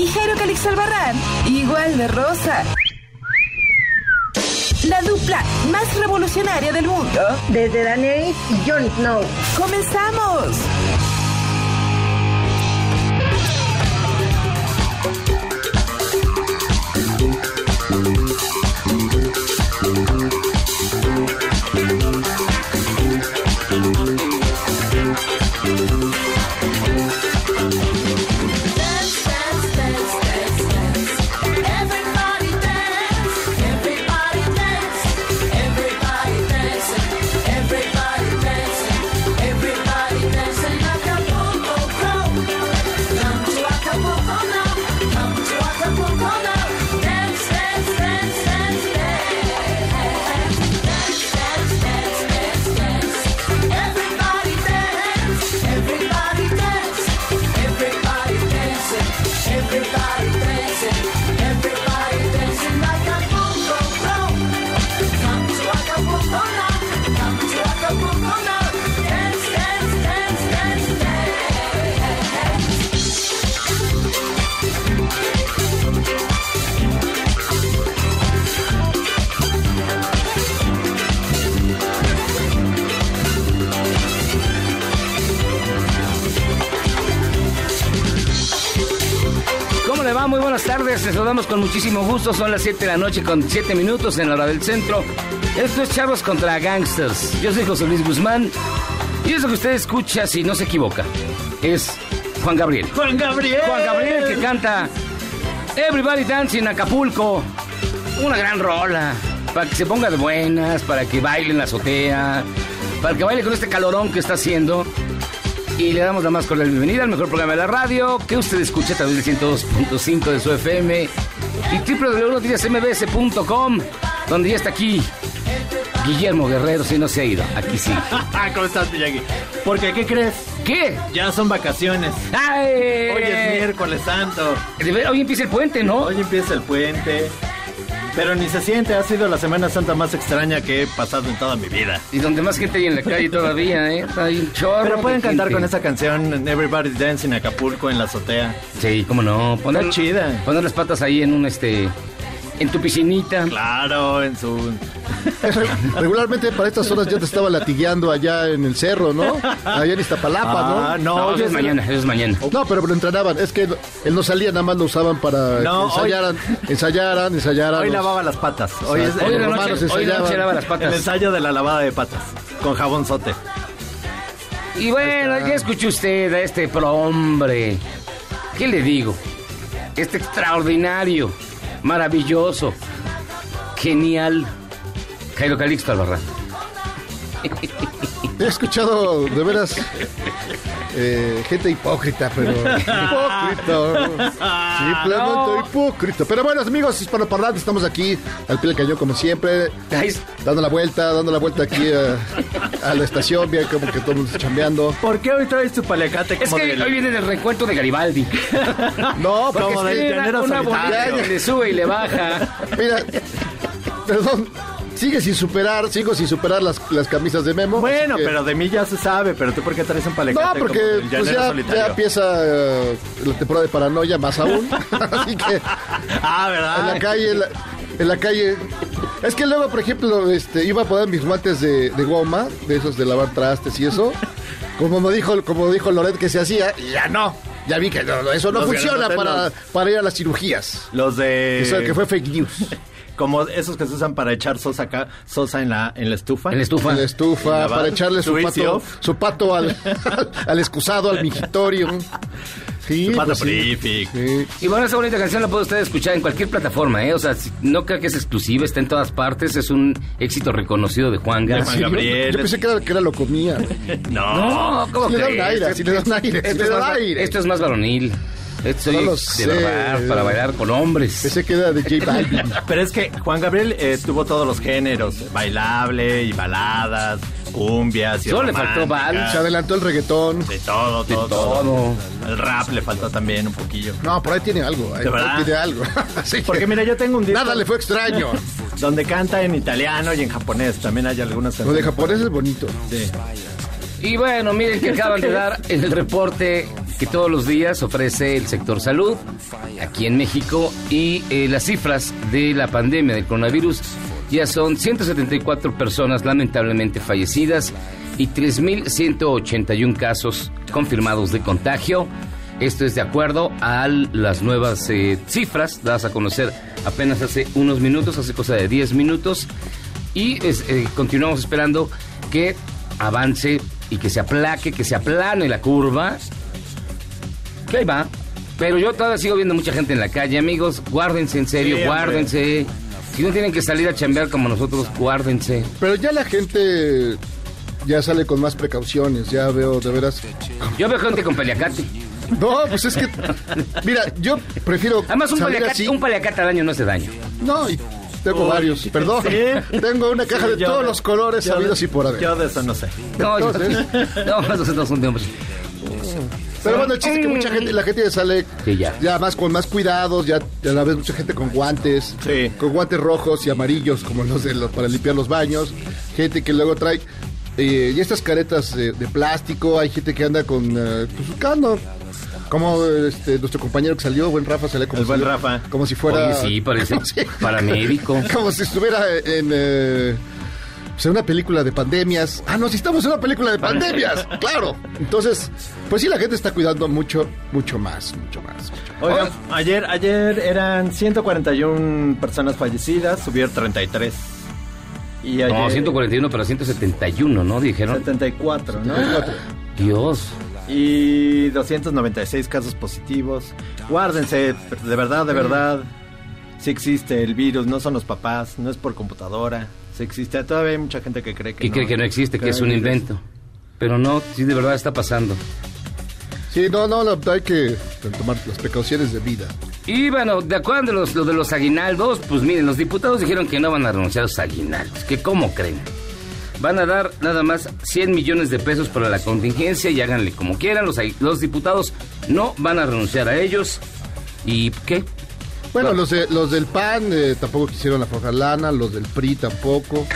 Y Jairo Calix Albarrán, igual de rosa. La dupla más revolucionaria del mundo. Desde Daenerys y Jon Snow. ¡Comenzamos! Tardes. Les saludamos con muchísimo gusto. Son las 7 de la noche con 7 minutos en la hora del centro. Esto es Charlos contra Gangsters. Yo soy José Luis Guzmán. Y eso que usted escucha, si no se equivoca, es Juan Gabriel. Juan Gabriel. Juan Gabriel que canta Everybody Dancing Acapulco. Una gran rola. Para que se ponga de buenas, para que baile en la azotea, para que baile con este calorón que está haciendo. Y le damos la más cordial bienvenida al mejor programa de la radio que usted escucha a través del 102.5 de su FM y www.noticiasmbs.com, donde ya está aquí Guillermo Guerrero, si no se ha ido. Aquí sí. ¿Cómo estás, Miyagi? Porque, ¿qué crees? ¿Qué? Ya son vacaciones. ¡Ay! Hoy es miércoles santo. Hoy empieza el puente, ¿no? Hoy empieza el puente. Pero ni se siente, ha sido la Semana Santa más extraña que he pasado en toda mi vida. Y donde más gente hay en la calle todavía, ¿eh? Hay un chorro. Pero pueden de cantar gente. con esa canción Everybody's Dancing Acapulco en la azotea. Sí, cómo no. Poner, Está chida. Poner las patas ahí en un, este... En tu piscinita. Claro, en su... Regularmente para estas horas ya te estaba latigueando allá en el cerro, ¿no? Allá en Iztapalapa, Ah, ¿no? no, No, hoy eso es mañana, eso es mañana. No, pero lo entrenaban. Es que él no salía, nada más lo usaban para No, que ensayaran, ensayaran, ensayaran. Hoy los- lavaba las patas. Hoy es. Hoy el, en la hermanos noche, hoy noche lava las el patas. ensayo de la lavada de patas. Con jabón sote. Y bueno, ya escuchó usted a este hombre. ¿Qué le digo? Este extraordinario, maravilloso, genial, Jairo Calixto Albarrán. He escuchado de veras eh, gente hipócrita, pero hipócrita. Simplemente No. hipócrita. Pero bueno, amigos hispanoparlantes, estamos aquí al pie del cañón como siempre, dando la vuelta, dando la vuelta aquí a, a la estación, bien como que todo el mundo está chambeando. ¿Por qué hoy traes tu palecate Es que del- hoy viene el reencuentro de Garibaldi. No, porque Como es que- Una, llanero una solitario. bolita que le sube y le baja. Mira, perdón, sigue sin superar, sigo sin superar las, las camisas de Memo. Bueno, que- pero de mí ya se sabe, pero tú por qué traes un palecate No, porque como pues ya, empieza eh, la temporada de paranoia, más aún. así que Ah, en ¿verdad? la calle, en la, en la calle. Es que luego, por ejemplo, este, iba a poner mis guantes de, de goma, de esos de lavar trastes y eso. Como me dijo, como dijo Loret que se hacía, y ya no. Ya vi que no, eso no Los funciona para, para ir a las cirugías. Los de... Eso que fue fake news. Como esos que se usan para echar sosa acá, sosa en la, en la estufa. En la estufa. En la estufa, para echarle su pato, su pato al, al excusado, al mingitorio. Sí, Su pato pues sí. Y bueno, esa bonita canción la puede usted escuchar en cualquier plataforma, ¿eh? O sea, si- no creo que es exclusiva, está en todas partes, es un éxito reconocido de Juan De Gas. Juan Gabriel. Yo pensé que era, que era locomía. No. No, ¿cómo Sí le da un crees? aire, sí le da un aire, Esto, le es da más, aire. esto es más varonil. Esto soy No lo de sé. verdad, para bailar con hombres. Pensé que era de J Balvin. Pero es que Juan Gabriel eh, tuvo todos los géneros, bailable y baladas, cumbias y Solo le faltó vals. Se adelantó el reggaetón. De todo, De todo, todo. El rap le faltó también un poquillo. No, por ahí tiene algo. Ahí, ¿De verdad? tiene algo. Así Porque que mira, yo tengo un disco Nada le fue extraño. donde canta en italiano y en japonés. También hay algunas Lo de japonés es bonito. Sí. Y bueno, miren que acaban de dar el reporte que todos los días ofrece el sector salud aquí en México y eh, las cifras de la pandemia del coronavirus ya son 174 personas lamentablemente fallecidas y 3.181 casos confirmados de contagio. Esto es de acuerdo a las nuevas eh, cifras dadas a conocer apenas hace unos minutos, hace cosa de 10 minutos. Y eh, continuamos esperando que avance y que se aplaque, que se aplane la curva. Que ahí va. Pero yo todavía sigo viendo mucha gente en la calle, amigos. Guárdense en serio, Sí, guárdense. Si no tienen que salir a chambear como nosotros, guárdense. Pero ya la gente ya sale con más precauciones. Ya veo de veras. Yo veo gente con paliacate. No, pues es que. Mira, yo prefiero. Además, un salir paliacate, así. un paliacate al año no hace daño. No, y tengo Uy, varios. Perdón. ¿sí? Tengo una caja Sí, de yo todos los colores yo sabidos de- y por haber. Yo de eso no sé. No, yo- Entonces- no, esos no son de hombres. Pero bueno, el chiste es que mucha gente, la gente ya sale Sí, ya. más con más cuidados, ya a la vez mucha gente con guantes, Sí. con guantes rojos y amarillos como los de los para limpiar los baños, gente que luego trae eh, y estas caretas de, de plástico, hay gente que anda con eh, pues, buscando como este, nuestro compañero que salió, buen Rafa, sale como El si, buen Rafa. como si fuera Oye, sí, parece paramédico. como si estuviera en eh, pues, en una película de pandemias. Ah, no, si estamos en una película de pandemias, claro. Entonces, pues sí, la gente está cuidando mucho, mucho más, mucho más. Oigan, ayer, ayer eran 141 personas fallecidas, subieron 33. Y ayer, No, 141 para 171, ¿no? Dijeron. 74, ¿no? Dios. Y 296 casos positivos. Guárdense, de verdad, de verdad. Sí existe el virus, no son los papás, no es por computadora. Existe. Todavía hay mucha gente que cree que Que no. cree que no existe, que es un invento. Pero no, sí de verdad está pasando. Sí, no, no, no, hay que tomar las precauciones de vida. Y bueno, de acuerdo de los, lo de los aguinaldos, pues miren, los diputados dijeron que no van a renunciar a los aguinaldos. ¿Que cómo creen? Van a dar nada más 100 millones de pesos para la contingencia y háganle como quieran. Los, los diputados no van a renunciar a ellos. ¿Y qué? Bueno, No. los, de, los del PAN eh, tampoco quisieron aflojar lana, los del PRI tampoco.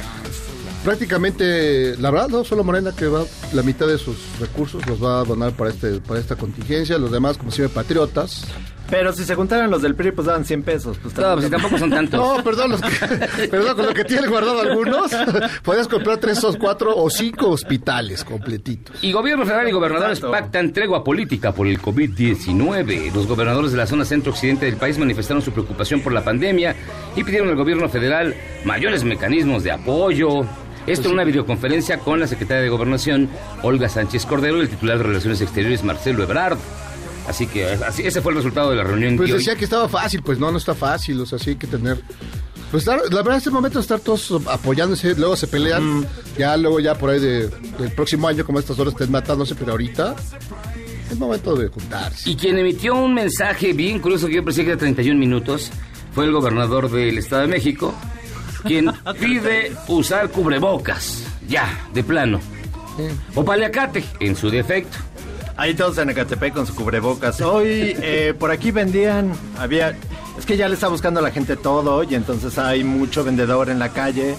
Prácticamente, la verdad, no solo Morena que va la mitad de sus recursos los va a donar para este para esta contingencia, los demás como siempre patriotas. Pero si se juntaran los del PRI, pues daban 100 pesos. Pues, No, pues tampoco son tantos. No, perdón, los que- perdón, con lo que tienen guardado algunos, podías comprar tres o cuatro o cinco hospitales completitos. Y gobierno federal y gobernadores Exacto. pactan tregua política por el COVID-19. Los gobernadores de la zona centro-occidente del país manifestaron su preocupación por la pandemia y pidieron al gobierno federal mayores mecanismos de apoyo. Esto en una videoconferencia con la secretaria de Gobernación, Olga Sánchez Cordero, y el titular de Relaciones Exteriores, Marcelo Ebrard. Así que así, ese fue el resultado de la reunión. Pues que hoy- decía que estaba fácil, pues no, no está fácil, o sea, sí hay que tener... Pues la, verdad, este momento estar todos apoyándose, luego se pelean, ya luego ya por ahí de- del próximo año, como a estas horas estén matándose, pero ahorita es momento de juntarse. Y quien emitió un mensaje bien curioso que yo pensé que era 31 minutos fue el gobernador del Estado de México, quien pide usar cubrebocas, ya, de plano. O paliacate, en su defecto. Ahí todos en Ecatepec con su cubrebocas. Hoy eh, por aquí vendían, había, es que ya le está buscando a la gente todo y entonces hay mucho vendedor en la calle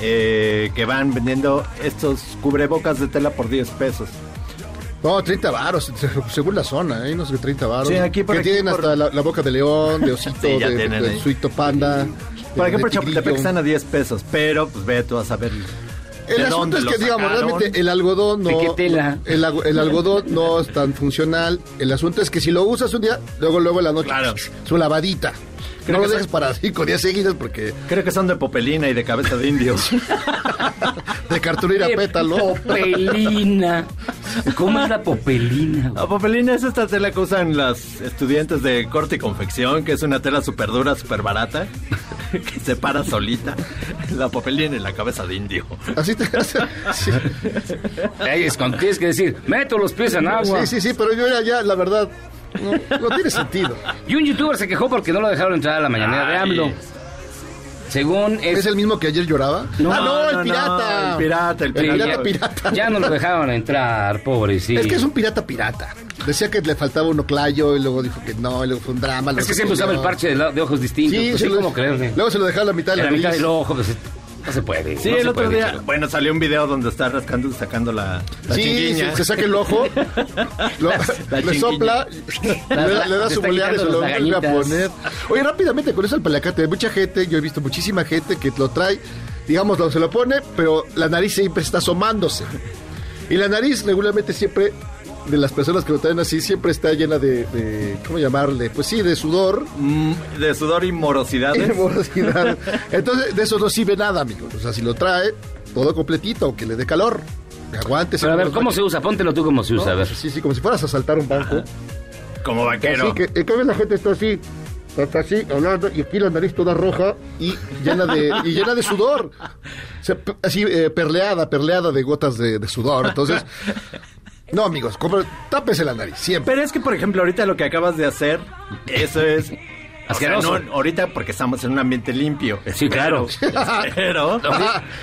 eh, que van vendiendo estos cubrebocas de tela por 10 pesos. No, 30 varos, según la zona, unos de 30 varos. Sí, aquí por Que aquí, tienen por- hasta la, la boca de león, de osito, Sí, de, de ahí. suito panda. Por de- ejemplo, de Chapultepec están a 10 pesos, pero pues ve tú a saber El ¿De asunto es que, digamos, realmente el algodón no. El, el algodón no es tan funcional. El asunto es que si lo usas un día, luego, luego en la noche, Claro. su lavadita. Creo no que lo dejes son- para cinco días seguidos porque Creo que son de popelina y de cabeza de indio. de cartulina ¡Qué pétalo. Popelina. ¿Cómo es la popelina? güey? La popelina es esta tela que usan las estudiantes de corte y confección, que es una tela súper dura, súper barata, que se para solita. La popelina y la cabeza de indio. Así te hace. Sí. Es cuando tienes que decir, meto los pies en agua. sí, sí, sí, pero yo ya, ya, la verdad, no, no tiene sentido. Y un youtuber se quejó porque no lo dejaron entrar a la mañanera de. AMLO. Según es... ¿Es el mismo que ayer lloraba? No, ah, no, el no, pirata. el pirata, el pirata. Ya no lo dejaron entrar, pobrecito. Es que es un pirata pirata. Decía que le faltaba un oclayo y luego dijo que no, y luego fue un drama. Es que siempre usaba el parche de, la- de ojos distintos. Sí, pues sí, lo- ¿cómo creerle? Luego se lo dejaba a la mitad de la, la mitad del ojo, pues, no se puede. Sí, no el se otro puede, día, chelo. bueno, salió un video donde está rascando y sacando la, la sí, chinguiña. se, se saca el ojo, lo- La le chinguiña. sopla, le, da- le da Le su bolear y se lo vuelve a poner. Oye, rápidamente con eso el palacate, hay mucha gente, yo he visto muchísima gente que lo trae, digamos, lo- se lo pone, pero la nariz siempre está asomándose. Y la nariz regularmente siempre, de las personas que lo traen así, siempre está llena de, de- ¿cómo llamarle? Pues sí, de sudor. Mm, De sudor y y morosidades. de morosidad. Entonces, de eso no sirve nada, amigos. O sea, si lo trae, todo completito, que le dé calor, que aguante. Pero a ver, ¿cómo se usa? Póntelo tú como se usa, a ver. Sí, sí, como si fueras a saltar un banco. Como vaquero. Así que, en cambio, la gente está así, está así, hablando, y aquí la nariz toda roja y llena de, y llena de sudor. O sea, así, eh, perleada, perleada de gotas de, de sudor. Entonces, no, amigos, compre- tápese la nariz, siempre. Pero es que, por ejemplo, ahorita lo que acabas de hacer, eso es... o sea, Asqueroso. no, ahorita porque estamos en un ambiente limpio. Sí, claro. Espero.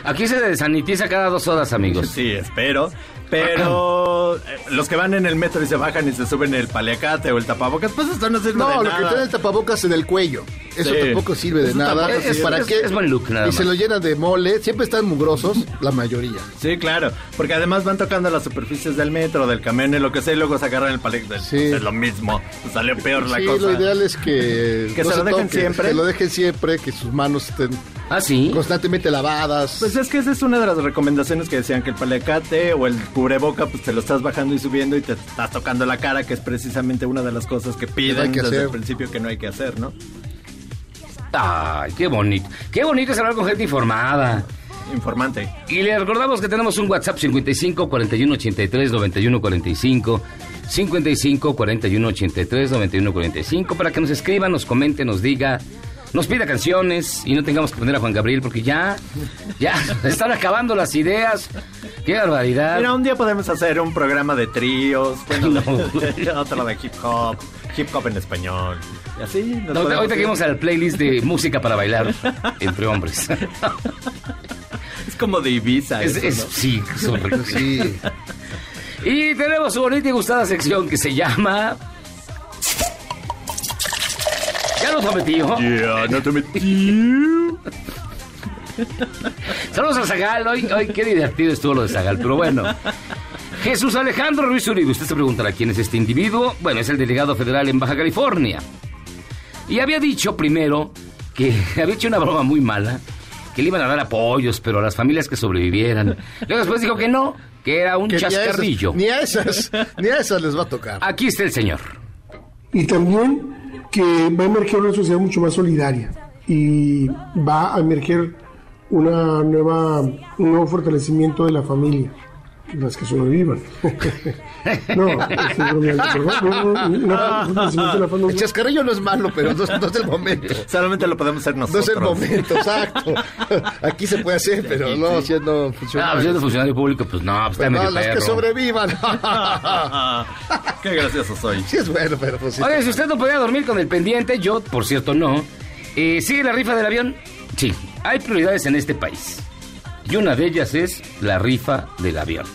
Aquí se desanitiza cada dos horas, amigos. Sí, espero. Pero eh, los que van en el metro y se bajan y se suben el paliacate o el tapabocas, pues esto no sirve No, de lo nada. que trae el tapabocas en el cuello. Eso Sí. tampoco sirve de Eso nada. sirve. ¿Para Es- qué? es buen look, nada y se lo llenan de mole. Siempre están mugrosos, la mayoría. Sí, claro. Porque además van tocando las superficies del metro, del camión y lo que sea, y luego se agarran el paliacate. Sí. Es lo mismo. Pues salió peor la sí, cosa. lo ideal es que, Que se lo dejen siempre. Que lo dejen siempre, que sus manos estén Ah, sí. constantemente lavadas. Pues es que esa es una de las recomendaciones que decían que el paliacate o el cubreboca, pues te lo estás bajando y subiendo y te estás tocando la cara, que es precisamente una de las cosas que piden que desde hacer. el principio que no hay que hacer, ¿no? Ay, qué bonito. Qué bonito es hablar con gente informada. Informante. Y le recordamos que tenemos un WhatsApp 55 41 83 91 45 55 41 83 91 45 para que nos escriba, nos comente, nos diga, nos pida canciones y no tengamos que poner a Juan Gabriel porque ya, ya están acabando las ideas. Qué barbaridad. Mira, un día podemos hacer un programa de tríos, bueno, No. otro de hip hop, hip hop en español. Y así. nos No, podemos ahorita que vamos al playlist de música para bailar entre hombres. Es como de Ibiza. Es- eso, es- ¿no? sí, es horrible. Sí. Y tenemos su bonita y gustada sección que se llama. Ya lo prometió. Ya, no te metí. Saludos a Zagal. Hoy, hoy qué divertido estuvo lo de Zagal, pero bueno. Jesús Alejandro Ruiz Uribe. Usted se preguntará quién es este individuo. Bueno, es el delegado federal en Baja California. Y había dicho primero que había hecho una broma muy mala, que le iban a dar apoyos, pero a las familias que sobrevivieran. Luego después dijo que no, que era un Que ni a esas- chascarrillo. Ni a esas, ni a esas les va a tocar. Aquí está el señor. y también que va a emerger una sociedad mucho más solidaria y va a emerger una nueva, un nuevo fortalecimiento de la familia, las que sobrevivan. no, no, no, no, El chascarrillo no es malo, pero no, no es el momento. Solamente lo podemos hacer No nosotros. es el momento, exacto. Aquí se puede hacer, pero no siendo Ah, funcionario. pues siendo funcionario público, pues no, pues Pero no, medio las que sobrevivan. Qué gracioso soy. sí es bueno, pero pues sí. Oye, si usted no podía dormir con el pendiente, yo, por cierto, no. Eh, ¿Sigue la rifa del avión? Sí, hay prioridades en este país. Y una de ellas es la rifa del avión.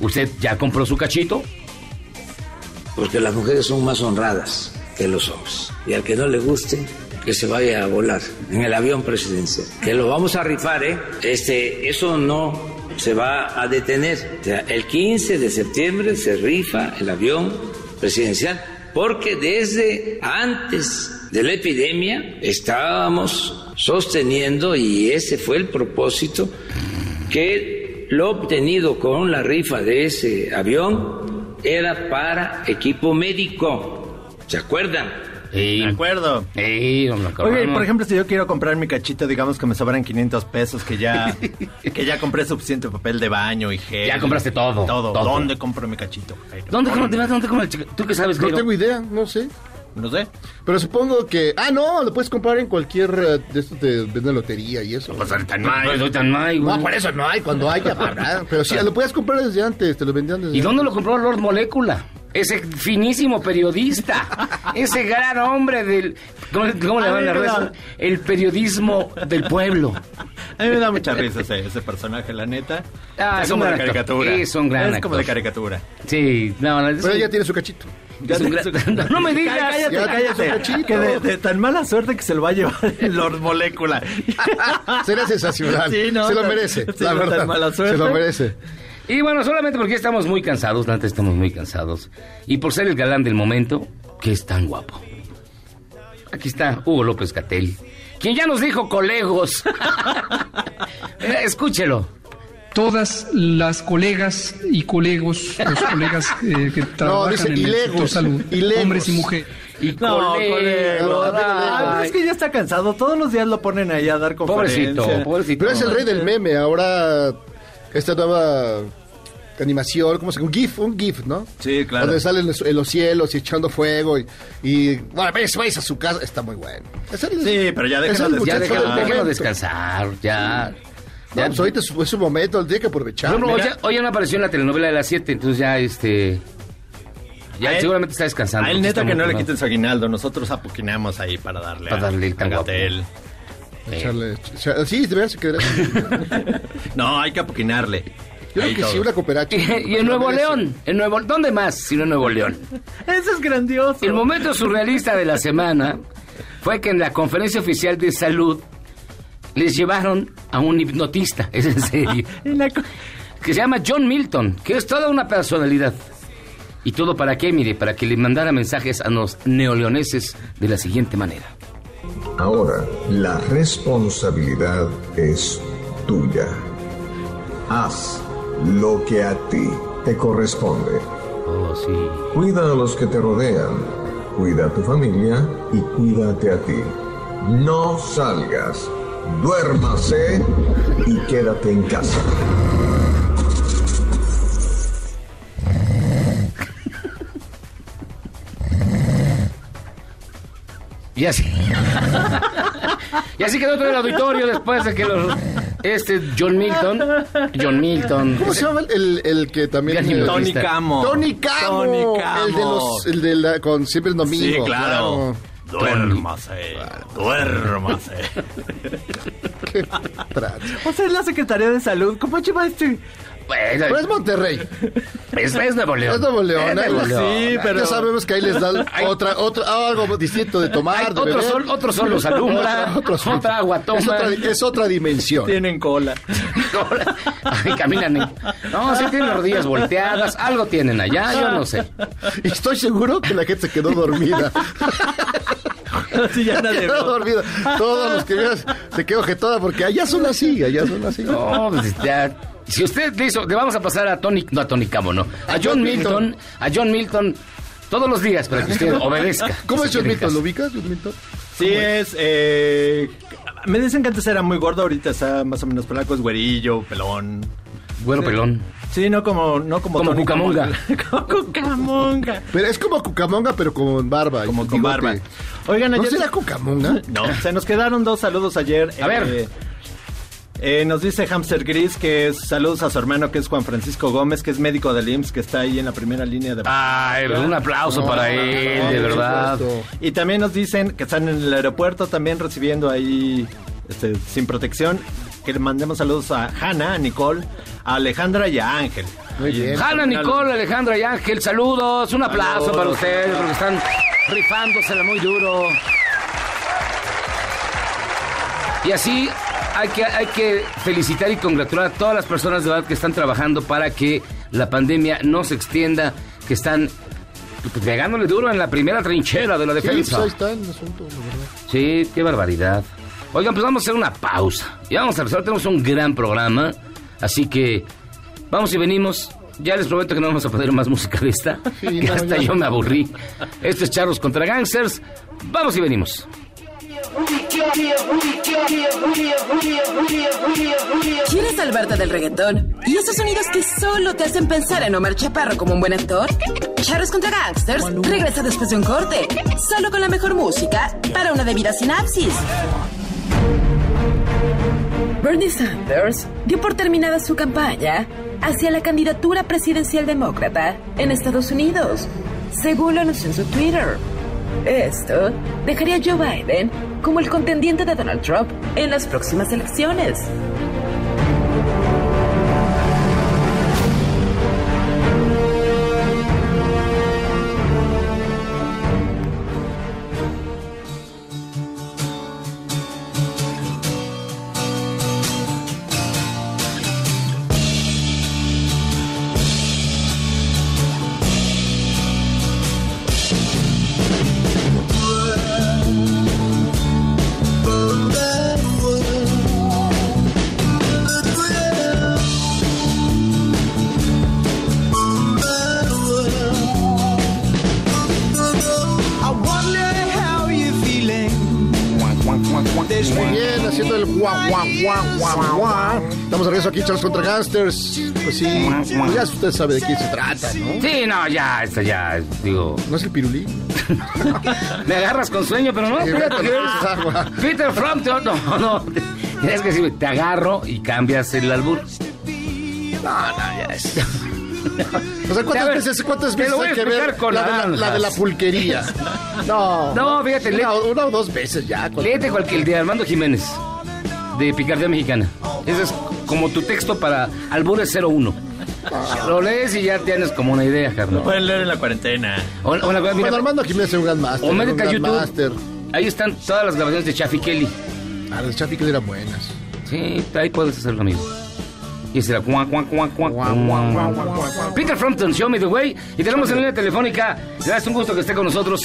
¿Usted ya compró su cachito? porque las mujeres son más honradas que los hombres. Y al que no le guste, que se vaya a volar en el avión presidencial. Que lo vamos a rifar, ¿eh? Este, eso no se va a detener. O sea, el 15 de septiembre se rifa el avión presidencial, porque desde antes de la epidemia estábamos sosteniendo, y ese fue el propósito, que lo obtenido con la rifa de ese avión era para equipo médico. ¿Se acuerdan? Sí. De acuerdo. Sí, no me Oye, por ejemplo, si yo quiero comprar mi cachito, digamos que me sobran 500 pesos, que ya que ya compré suficiente papel de baño y gel. Ya compraste todo, Todo. todo. ¿Dónde compro mi cachito? Jairo? ¿Dónde, vas? ¿Dónde cómo el chico? ¿Tú qué sabes, No Jairo? tengo idea, no sé. No sé. Pero supongo que. Ah, no, lo puedes comprar en cualquier eh, de estos de venden lotería y eso. Pues ahorita no hay. Ahorita no hay, güey. No, por eso no hay, cuando haya, habrá. Pero sí, lo puedes comprar desde antes, te lo vendían desde ¿Y dónde lo compró Lord Molécula? Ese finísimo periodista, ese gran hombre del... ¿Cómo, cómo le A llaman las redes? da- El periodismo del pueblo. A mí me da mucha risa ese, ese personaje, la neta. Ah, es como de caricatura. Es un gran Es como de caricatura. Sí, no, no, es Pero ya tiene su cachito. gran- No, no me digas. Cállate, Ya, cállate. Que de, de tan mala suerte que se lo va a llevar el Lord Molécula. Sería sensacional. Sí, no, se lo tan- merece, sí, la tan verdad. mala suerte. Se lo merece. Y bueno, solamente porque estamos muy cansados, la neta estamos muy cansados. Y por ser el galán del momento, que es tan guapo. Aquí está Hugo López Catel, quien ya nos dijo colegos. Eh, Escúchelo. todas las colegas y colegos, los colegas eh, que trabajan dice en el ilegos, sector salud, ilegos. hombres y mujeres. Y No, colegos, colegos. Ah, ay. es que ya está cansado. Todos los días lo ponen ahí a dar conferencias. Pobrecito, pobrecito. Pero es el rey del meme. Ahora, esta nueva animación, ¿cómo se llama? Un GIF, un GIF, ¿no? Sí, claro. Donde salen en los- en los cielos y echando fuego y, y bueno, vais, vais a su casa, está muy bueno. Es el- Sí, pero ya es déjenlo el Ya déjalo, del déjalo descansar, ya. No, Ya. pues ahorita es su, momento, tiene que aprovechar. Bueno, hoy, Mira, ya, hoy ya no apareció en la telenovela de las 7, entonces ya este. Ya él- seguramente está descansando. A él neta que no le quiten su aguinaldo. Nosotros apuquinamos ahí para darle, Para darle el tan a guapo. Gatel. echarle- echar- sí, de veras se quedará. No, hay que apuquinarle. creo que todo. sí, una cooperacha. Y, y en Nuevo León, en Nuevo, ¿dónde más sino en Nuevo León? Eso es grandioso. El momento surrealista de la semana fue que en la conferencia oficial de salud les llevaron a un hipnotista, es en serio, En la co- que se llama John Milton, que es toda una personalidad. ¿Y todo para qué? Mire, para que le mandara mensajes a los neoleoneses de la siguiente manera. Ahora, la responsabilidad es tuya. Haz lo que a ti te corresponde. Oh, sí. Cuida a los que te rodean, cuida a tu familia y cuídate a ti. No salgas, duérmase y quédate en casa. Y así. y así quedó todo el auditorio después de que los. Este John Milton. John Milton. ¿Cómo se llama el, el que también... Tony. Camo. Tony Camo. Tony Camo. El de los... El de la... Con siempre es domingo. Sí, claro. Duérmase. Duérmase. Qué trato. O sea, es la Secretaría de Salud. ¿Cómo lleva este? Bueno, Pero es Monterrey. es, es Nuevo León. Es Nuevo León. Es Nuevo les- León. Sí, pero- Ya sabemos que ahí les dan otra, otra, algo distinto de tomar, Hay de otro, beber. sol, otro sol los alumbra, Otra- otro sol. otra agua toma. Es otra, es otra dimensión. Tienen cola. Ay, caminan. en- No, sí tienen las rodillas volteadas, algo tienen allá, yo no sé. Y estoy seguro que la gente se quedó dormida. Así ya Se nadie quedó dormida. Todos los que vieron se quedó jetada porque allá son así, allá son así. No, pues ya. Si usted le hizo, le vamos a pasar a Tony, no a Tony Camo, no. A John Milton, a John Milton, todos los días para que usted obedezca. ¿Cómo es John Milton? ¿Lo ubicas, John Milton? Sí, es. Eh, me dicen que antes era muy gordo, ahorita está más o menos flaco, es güerillo, pelón. Güero pelón. Sí, no como. No como, Como Cucamonga. Camo. como Cucamonga. Pero es como Cucamonga, pero con barba. Como y con barba. Oigan, ¿No ayer. será Cucamonga? No, se nos quedaron dos saludos ayer. A ver. Eh, nos dice Hamster Gris que es- saludos a su hermano que es Juan Francisco Gómez, que es médico del IMSS, que está ahí en la primera línea de... Ay, pues un aplauso para él, de verdad. Y también nos dicen que están en el aeropuerto también recibiendo ahí este, sin protección. Que le mandemos saludos a Hanna, a Nicole, a Alejandra y a Ángel. Muy bien. Hanna, Nicole, Alejandra y Ángel, saludos. Un aplauso Saludos. para ustedes porque están rifándosela muy duro. Y así hay que, hay que felicitar y congratular a todas las personas de verdad que están trabajando para que la pandemia no se extienda, que están pues, pegándole duro en la primera trinchera de la Sí, pues defensa. ahí está el asunto, la verdad. Sí, qué barbaridad. Oigan, pues vamos a hacer una pausa. Y vamos a regresar, tenemos un gran programa. Así que vamos y venimos. Ya les prometo que no vamos a poner más música de esta. Sí, que no, hasta ya. yo me aburrí. Esto es Charros contra Gangsters. Vamos y venimos. ¿Quieres salvarte del reggaetón? ¿Y esos sonidos que solo te hacen pensar en Omar Chaparro como un buen actor? Charros contra Gangsters regresa después de un corte, solo con la mejor música para una debida sinapsis. Bernie Sanders dio por terminada su campaña hacia la candidatura presidencial demócrata en Estados Unidos, según lo anunció en su Twitter. Esto dejaría a Joe Biden como el contendiente de Donald Trump en las próximas elecciones. Regreso aquí, Charles contra Gangsters. Pues sí, pues ya usted sabe de quién se trata, ¿no? Sí, no, ya, esto ya, digo. ¿No es el pirulí? Me agarras con sueño, pero no, Sí, es agua. es Peter Frampton, no, no. Tienes que decir, te agarro y cambias el albur. No, no, ya es. O sea, ¿cuántas veces, cuántas veces hay que ver con la de la, la de la naranjas. pulquería? No. No, fíjate, Una, una o dos veces ya. Léete cualquier, el de Armando Jiménez, de Picardía Mexicana. Ese es como tu texto para Albures 01. Lo lees y ya tienes como una idea, Carlos. Pueden leer en la cuarentena. O, o la- mira, Bueno, Armando Jiménez es un gran máster. o métete a YouTube. Ahí están todas las grabaciones de Chaffy Kelly. Ah, las Chafi que eran buenas. Sí, ahí puedes hacerlo, amigo. Y ese era cuac, cuac, cuac, cuac, cuac. Peter Frampton, Show Me the Way. Y tenemos en línea telefónica, es un gusto que esté con nosotros,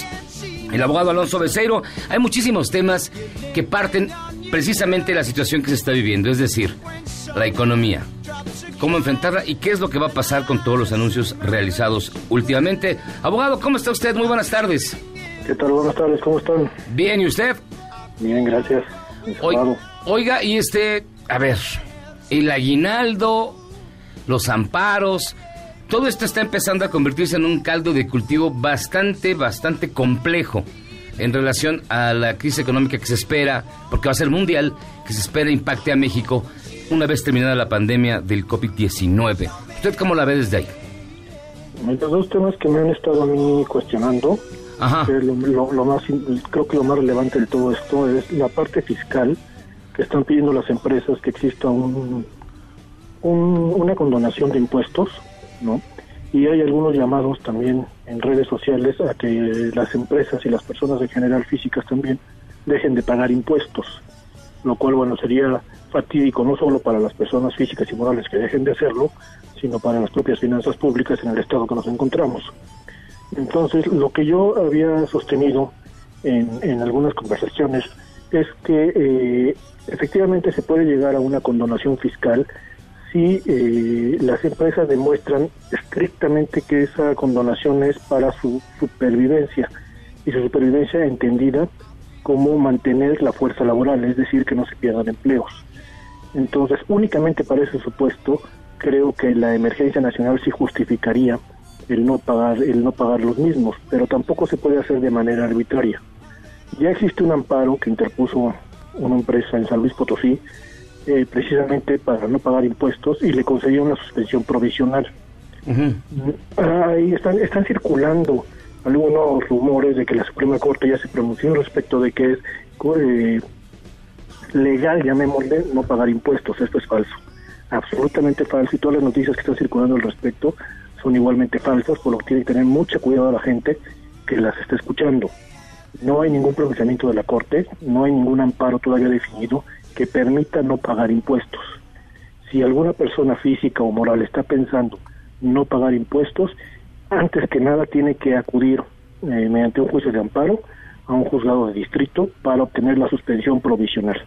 el abogado Alonso Becerro. Hay muchísimos temas que parten precisamente de la situación que se está viviendo, es decir, la economía. Cómo enfrentarla y qué es lo que va a pasar con todos los anuncios realizados últimamente. Abogado, ¿cómo está usted? Muy buenas tardes. ¿Qué tal? Buenas tardes, ¿cómo están? Bien, ¿y usted? Bien, gracias. Oi- Informado. oiga, y este, a ver, el aguinaldo, los amparos, todo esto está empezando a convertirse en un caldo de cultivo bastante, bastante complejo en relación a la crisis económica que se espera, porque va a ser mundial, que se espera impacte a México una vez terminada la pandemia del COVID-19. ¿Usted cómo la ve desde ahí? Hay dos temas que me han estado a mí cuestionando. Ajá. lo, lo- lo más, creo que lo más relevante de todo esto es la parte fiscal que están pidiendo las empresas que exista un, un- una condonación de impuestos, ¿no? Y hay algunos llamados también en redes sociales a que las empresas y las personas en general físicas también dejen de pagar impuestos, lo cual, bueno, sería fatídico no solo para las personas físicas y morales que dejen de hacerlo, sino para las propias finanzas públicas en el estado que nos encontramos. Entonces, lo que yo había sostenido en, en algunas conversaciones es que eh, efectivamente se puede llegar a una condonación fiscal si eh, las empresas demuestran estrictamente que esa condonación es para su supervivencia y su supervivencia entendida como mantener la fuerza laboral, es decir, que no se pierdan empleos. Entonces, únicamente para ese supuesto, creo que la emergencia nacional sí justificaría el no pagar el no pagar los mismos, pero tampoco se puede hacer de manera arbitraria. Ya existe un amparo que interpuso una empresa en San Luis Potosí eh, precisamente para no pagar impuestos y le concedió una suspensión provisional. Ahí están, están circulando algunos rumores de que la Suprema Corte ya se pronunció respecto de que es eh, legal, llamémosle, no pagar impuestos. Esto es falso. Absolutamente falso. Y todas las noticias que están circulando al respecto son igualmente falsas, por lo que tiene que tener mucho cuidado la gente que las está escuchando. No hay ningún pronunciamiento de la Corte, no hay ningún amparo todavía definido que permita no pagar impuestos. Si alguna persona física o moral está pensando no pagar impuestos, antes que nada tiene que acudir eh, mediante un juicio de amparo a un juzgado de distrito para obtener la suspensión provisional.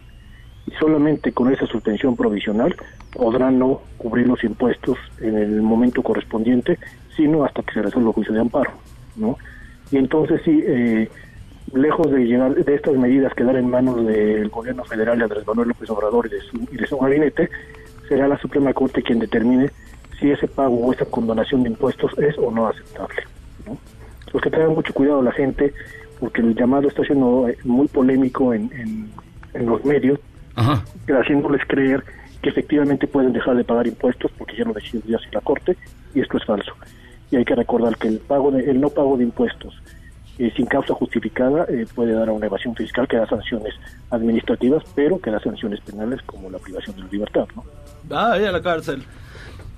y solamente con esa suspensión provisional podrán no cubrir los impuestos en el momento correspondiente, sino hasta que se resuelva el juicio de amparo, ¿no? Y entonces sí, eh, lejos de llegar de estas medidas quedar en manos del gobierno federal de Andrés Manuel López Obrador y de su, y de su gabinete, será la Suprema Corte quien determine si ese pago o esa condonación de impuestos es o no aceptable. ¿no? Pues que tengan mucho cuidado la gente, porque el llamado está siendo eh, muy polémico en, en, en los medios, Ajá. haciéndoles creer que efectivamente pueden dejar de pagar impuestos porque ya lo decidió así la Corte, y esto es falso. Y hay que recordar que el pago de, el no pago de impuestos eh, sin causa justificada eh, puede dar a una evasión fiscal que da sanciones administrativas, pero que da sanciones penales como la privación de la libertad. ¿no? Ay, a la cárcel.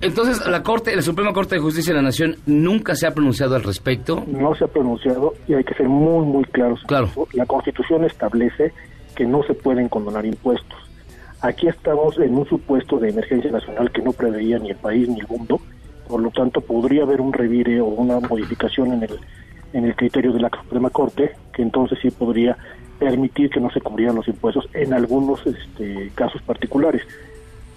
Entonces, la Corte, la Suprema Corte de Justicia de la Nación nunca se ha pronunciado al respecto. No se ha pronunciado y hay que ser muy, muy claros. Claro. La Constitución establece que no se pueden condonar impuestos. Aquí estamos en un supuesto de emergencia nacional que no preveía ni el país ni el mundo, por lo tanto podría haber un revire o una modificación en el, en el criterio de la Suprema Corte, que entonces sí podría permitir que no se cubrieran los impuestos en algunos este, casos particulares.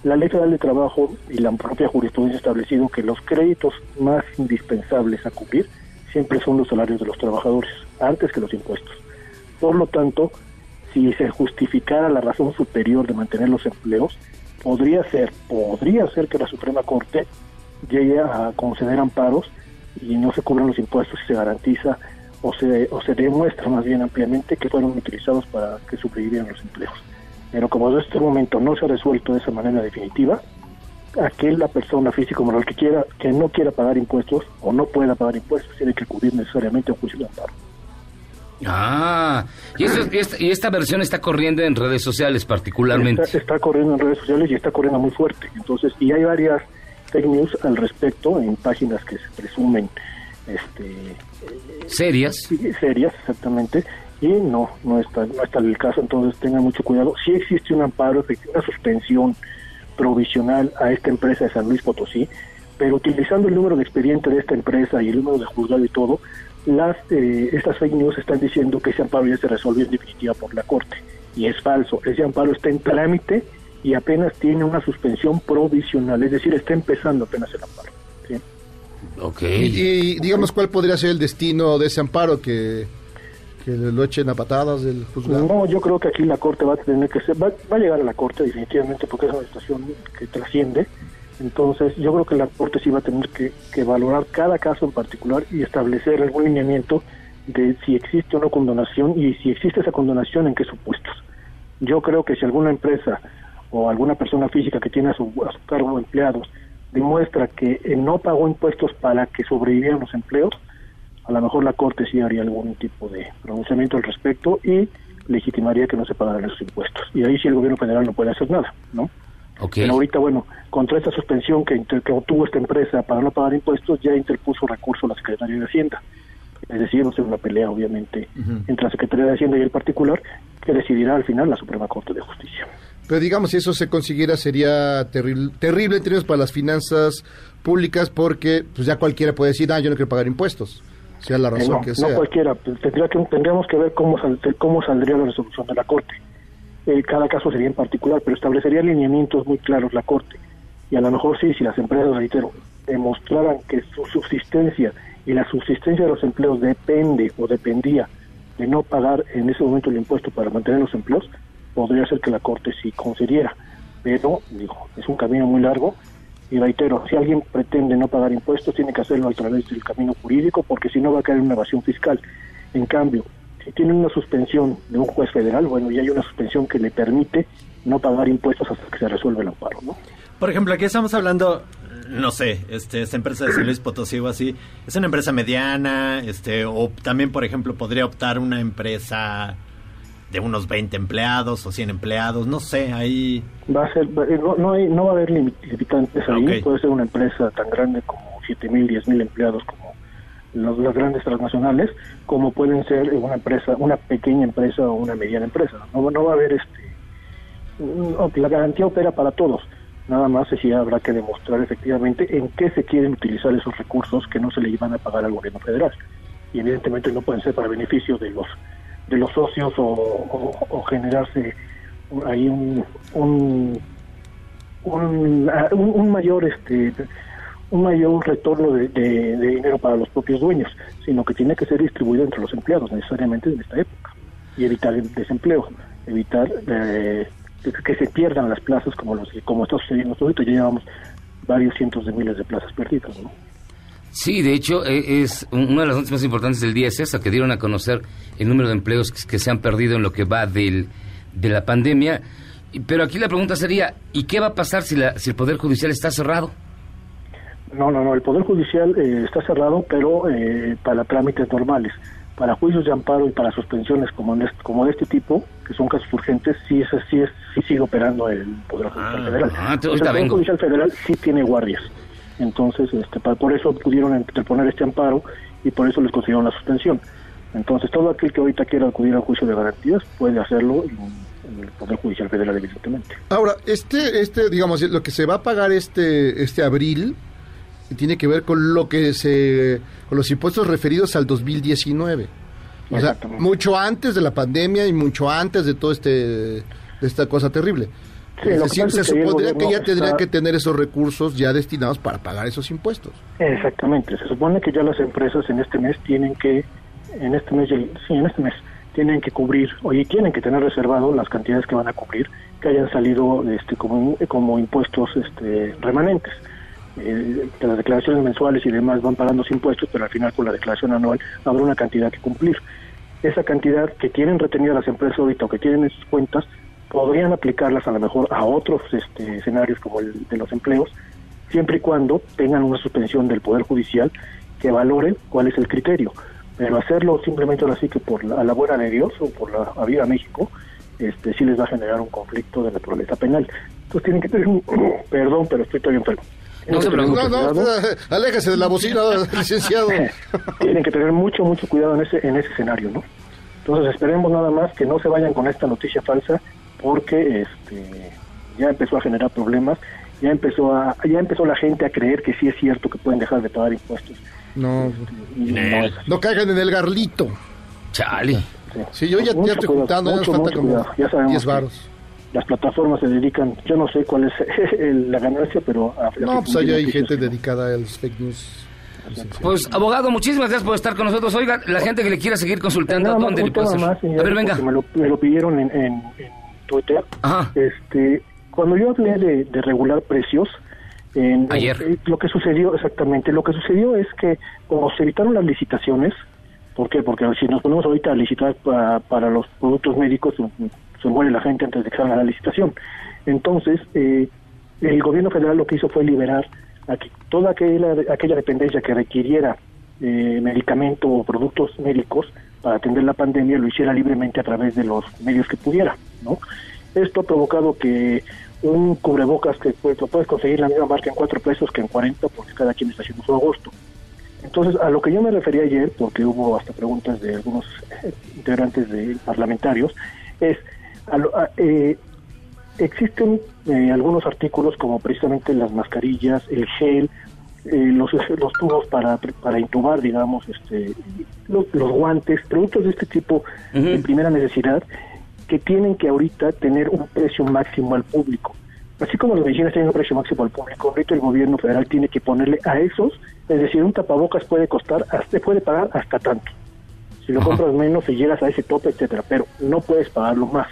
La Ley Federal de Trabajo y la propia jurisprudencia ha establecido que los créditos más indispensables a cubrir siempre son los salarios de los trabajadores, antes que los impuestos. Por lo tanto, si se justificara la razón superior de mantener los empleos, podría ser, podría ser que la Suprema Corte llegue a conceder amparos y no se cubran los impuestos y se garantiza o se, o se demuestra más bien ampliamente que fueron utilizados para que sobrevivieran los empleos. Pero como en este momento no se ha resuelto de esa manera definitiva, aquel la persona física o moral que quiera, que no quiera pagar impuestos o no pueda pagar impuestos, tiene que acudir necesariamente a un juicio de amparo. Ah, y, eso- y esta, y esta versión está corriendo en redes sociales particularmente. Está, está corriendo en redes sociales y está corriendo muy fuerte. Entonces, y hay varias fake news al respecto en páginas que se presumen este, Serias. serias, exactamente, y no, no está, no está el caso, entonces tengan mucho cuidado. Sí existe un amparo, efectivo, una suspensión provisional a esta empresa de San Luis Potosí, pero utilizando el número de expediente de esta empresa y el número de juzgado y todo, las eh, estas fake news están diciendo que ese amparo ya se resolvió en definitiva por la Corte, y es falso. Ese amparo está en trámite y apenas tiene una suspensión provisional, es decir, está empezando apenas el amparo. ¿sí? Ok. Y, y digamos, ¿cuál podría ser el destino de ese amparo? Que, que lo echen a patadas del juzgado. No, yo creo que aquí la Corte va a tener que ser, va, va a llegar a la Corte definitivamente porque es una situación que trasciende. Entonces, yo creo que la Corte sí va a tener que, que valorar cada caso en particular y establecer algún lineamiento de si existe no condonación y si existe esa condonación en qué supuestos. Yo creo que si alguna empresa o alguna persona física que tiene a su, a su cargo empleados demuestra que eh, no pagó impuestos para que sobrevivieran los empleos, a lo mejor la Corte sí haría algún tipo de pronunciamiento al respecto y legitimaría que no se pagaran esos impuestos. Y ahí sí el gobierno federal no puede hacer nada, ¿no? Ok. Pero ahorita, bueno, contra esta suspensión que, inter- que obtuvo esta empresa para no pagar impuestos, ya interpuso recurso la Secretaría de Hacienda. Es decir, va a ser una pelea, obviamente, entre la Secretaría de Hacienda y el particular, que decidirá al final la Suprema Corte de Justicia. Pero digamos, si eso se consiguiera, sería terrible, terrible en términos para las finanzas públicas, porque pues ya cualquiera puede decir, ah, yo no quiero pagar impuestos, sea la razón no, que no cualquiera, pues, tendría que, tendríamos que ver cómo, sal- cómo saldría la resolución de la Corte. Eh, cada caso sería en particular, pero establecería lineamientos muy claros la Corte. Y a lo mejor sí, si las empresas, reitero, demostraran que su subsistencia y la subsistencia de los empleos depende o dependía de no pagar en ese momento el impuesto para mantener los empleos, podría ser que la Corte sí concediera. Pero, digo, es un camino muy largo y reitero, si alguien pretende no pagar impuestos, tiene que hacerlo a través del camino jurídico, porque si no va a caer en una evasión fiscal. En cambio, si tiene una suspensión de un juez federal, bueno, ya hay una suspensión que le permite no pagar impuestos hasta que se resuelva el amparo, ¿no? Por ejemplo, aquí estamos hablando, no sé, este, esta empresa de San Luis Potosí o así, es una empresa mediana, este, o también, por ejemplo, podría optar una empresa de unos 20 empleados o 100 empleados, no sé, ahí... Va a ser, eh, no, no, hay- no va a haber limi- limitantes ahí, Ok. puede ser una empresa tan grande como 7 mil, 10 mil empleados como los- las grandes transnacionales, como pueden ser una empresa, una pequeña empresa o una mediana empresa. No, no va a haber este, no, la garantía opera para todos. Nada más si habrá que demostrar efectivamente en qué se quieren utilizar esos recursos que no se le van a pagar al gobierno federal. Y evidentemente no pueden ser para beneficio de los de los socios o, generarse hay un ah, un- un mayor este un mayor retorno de, de- dinero para los propios dueños, sino que tiene que ser distribuido entre los empleados necesariamente en esta época y evitar el desempleo, evitar eh, que se pierdan las plazas como los como está sucediendo ahorita, ya llevamos varios cientos de miles de plazas perdidas, ¿no? Sí, de hecho, eh, es un- una de las noticias más importantes del día es esa, que dieron a conocer el número de empleos que, se han perdido en lo que va del, de la pandemia. Pero aquí la pregunta sería, ¿y qué va a pasar si, la, si el Poder Judicial está cerrado? No, no, no, el Poder Judicial eh, está cerrado, pero eh, para trámites normales. Para juicios de amparo y para suspensiones como, en este- como de este tipo, que son casos urgentes, sí, es, sí, es, sí sigue operando el Poder Judicial Federal. ah, sea, ahorita el Poder vengo. Judicial Federal sí tiene guardias. Entonces, este, pa- por eso pudieron interponer este amparo y por eso les concedieron la suspensión. Entonces, todo aquel que ahorita quiera acudir al juicio de garantías puede hacerlo en, en el Poder Judicial Federal, evidentemente. Ahora, este, este, digamos, lo que se va a pagar este, este abril tiene que ver con lo que se, con los impuestos referidos al 2019. O sea, mucho antes de la pandemia y mucho antes de todo este, de esta cosa terrible. Sí, es decir, se es que supondría que ya tendrían está- que tener esos recursos ya destinados para pagar esos impuestos. Exactamente, se supone que ya las empresas en este mes tienen que, en este mes, sí, en este mes, tienen que cubrir, oye, tienen que tener reservado las cantidades que van a cubrir que hayan salido este, como, como impuestos este, remanentes. Eh, que las declaraciones mensuales y demás van pagando los impuestos, pero al final con la declaración anual habrá una cantidad que cumplir. Esa cantidad que tienen retenida las empresas ahorita o que tienen en sus cuentas, podrían aplicarlas a lo mejor a otros este, escenarios como el de los empleos, siempre y cuando tengan una suspensión del Poder Judicial que valore cuál es el criterio. Pero hacerlo simplemente ahora sí que por la, a la buena de Dios o por la a vida México, este, sí les va a generar un conflicto de naturaleza penal. Entonces tienen que tener un... Perdón, pero estoy todavía enfermo. No se No, no, aléjese de la bocina, licenciado. tienen que tener mucho, mucho cuidado en ese, en ese escenario, ¿no? Entonces esperemos nada más que no se vayan con esta noticia falsa porque este ya empezó a generar problemas, ya empezó a, ya empezó la gente a creer que sí es cierto que pueden dejar de pagar impuestos. No, Y no no caigan en el garlito. Chale. Sí, yo ya, Mucho ya estoy cuidado, juntando, ya nos mucho, falta mucho como cuidado. Ya sabemos 10 que varos. Las plataformas se dedican, yo no sé cuál es el- la ganancia, pero a, No, pues ahí hay gente dedicada a los fake news. Pues, abogado, muchísimas gracias por estar con nosotros. Oiga, la gente que le quiera seguir consultando, ¿dónde le puede tema hacer? más, A ver, venga. porque Me lo, me lo pidieron en, en, en Twitter. Este, cuando yo hablé de, de regular precios, en, Ayer. eh, lo que sucedió exactamente, lo que sucedió es que como se evitaron las licitaciones, ¿por qué? Porque si nos ponemos ahorita a licitar pa- para los productos médicos, se- se muere la gente antes de que salga la licitación. Entonces, eh, el gobierno federal lo que hizo fue liberar a que toda aquella, aquella dependencia que requiriera eh, medicamento o productos médicos para atender la pandemia lo hiciera libremente a través de los medios que pudiera, ¿no? Esto ha provocado que un cubrebocas que pues, puedes conseguir la misma marca en cuatro pesos que en 40 porque cada quien está haciendo su agosto. Entonces, a lo que yo me refería ayer, porque hubo hasta preguntas de algunos eh, integrantes de parlamentarios, es, a lo- a- eh, existen eh, algunos artículos como precisamente las mascarillas, el gel, eh, los, los tubos para, para intubar, digamos, este, los, los guantes, productos de este tipo de primera necesidad que tienen que ahorita tener un precio máximo al público. Así como las medicinas tienen un precio máximo al público, ahorita el gobierno federal tiene que ponerle a esos, es decir, un tapabocas puede costar, hasta, puede pagar hasta tanto. Si lo compras menos, si llegas a ese tope, etcétera, pero no puedes pagarlo más,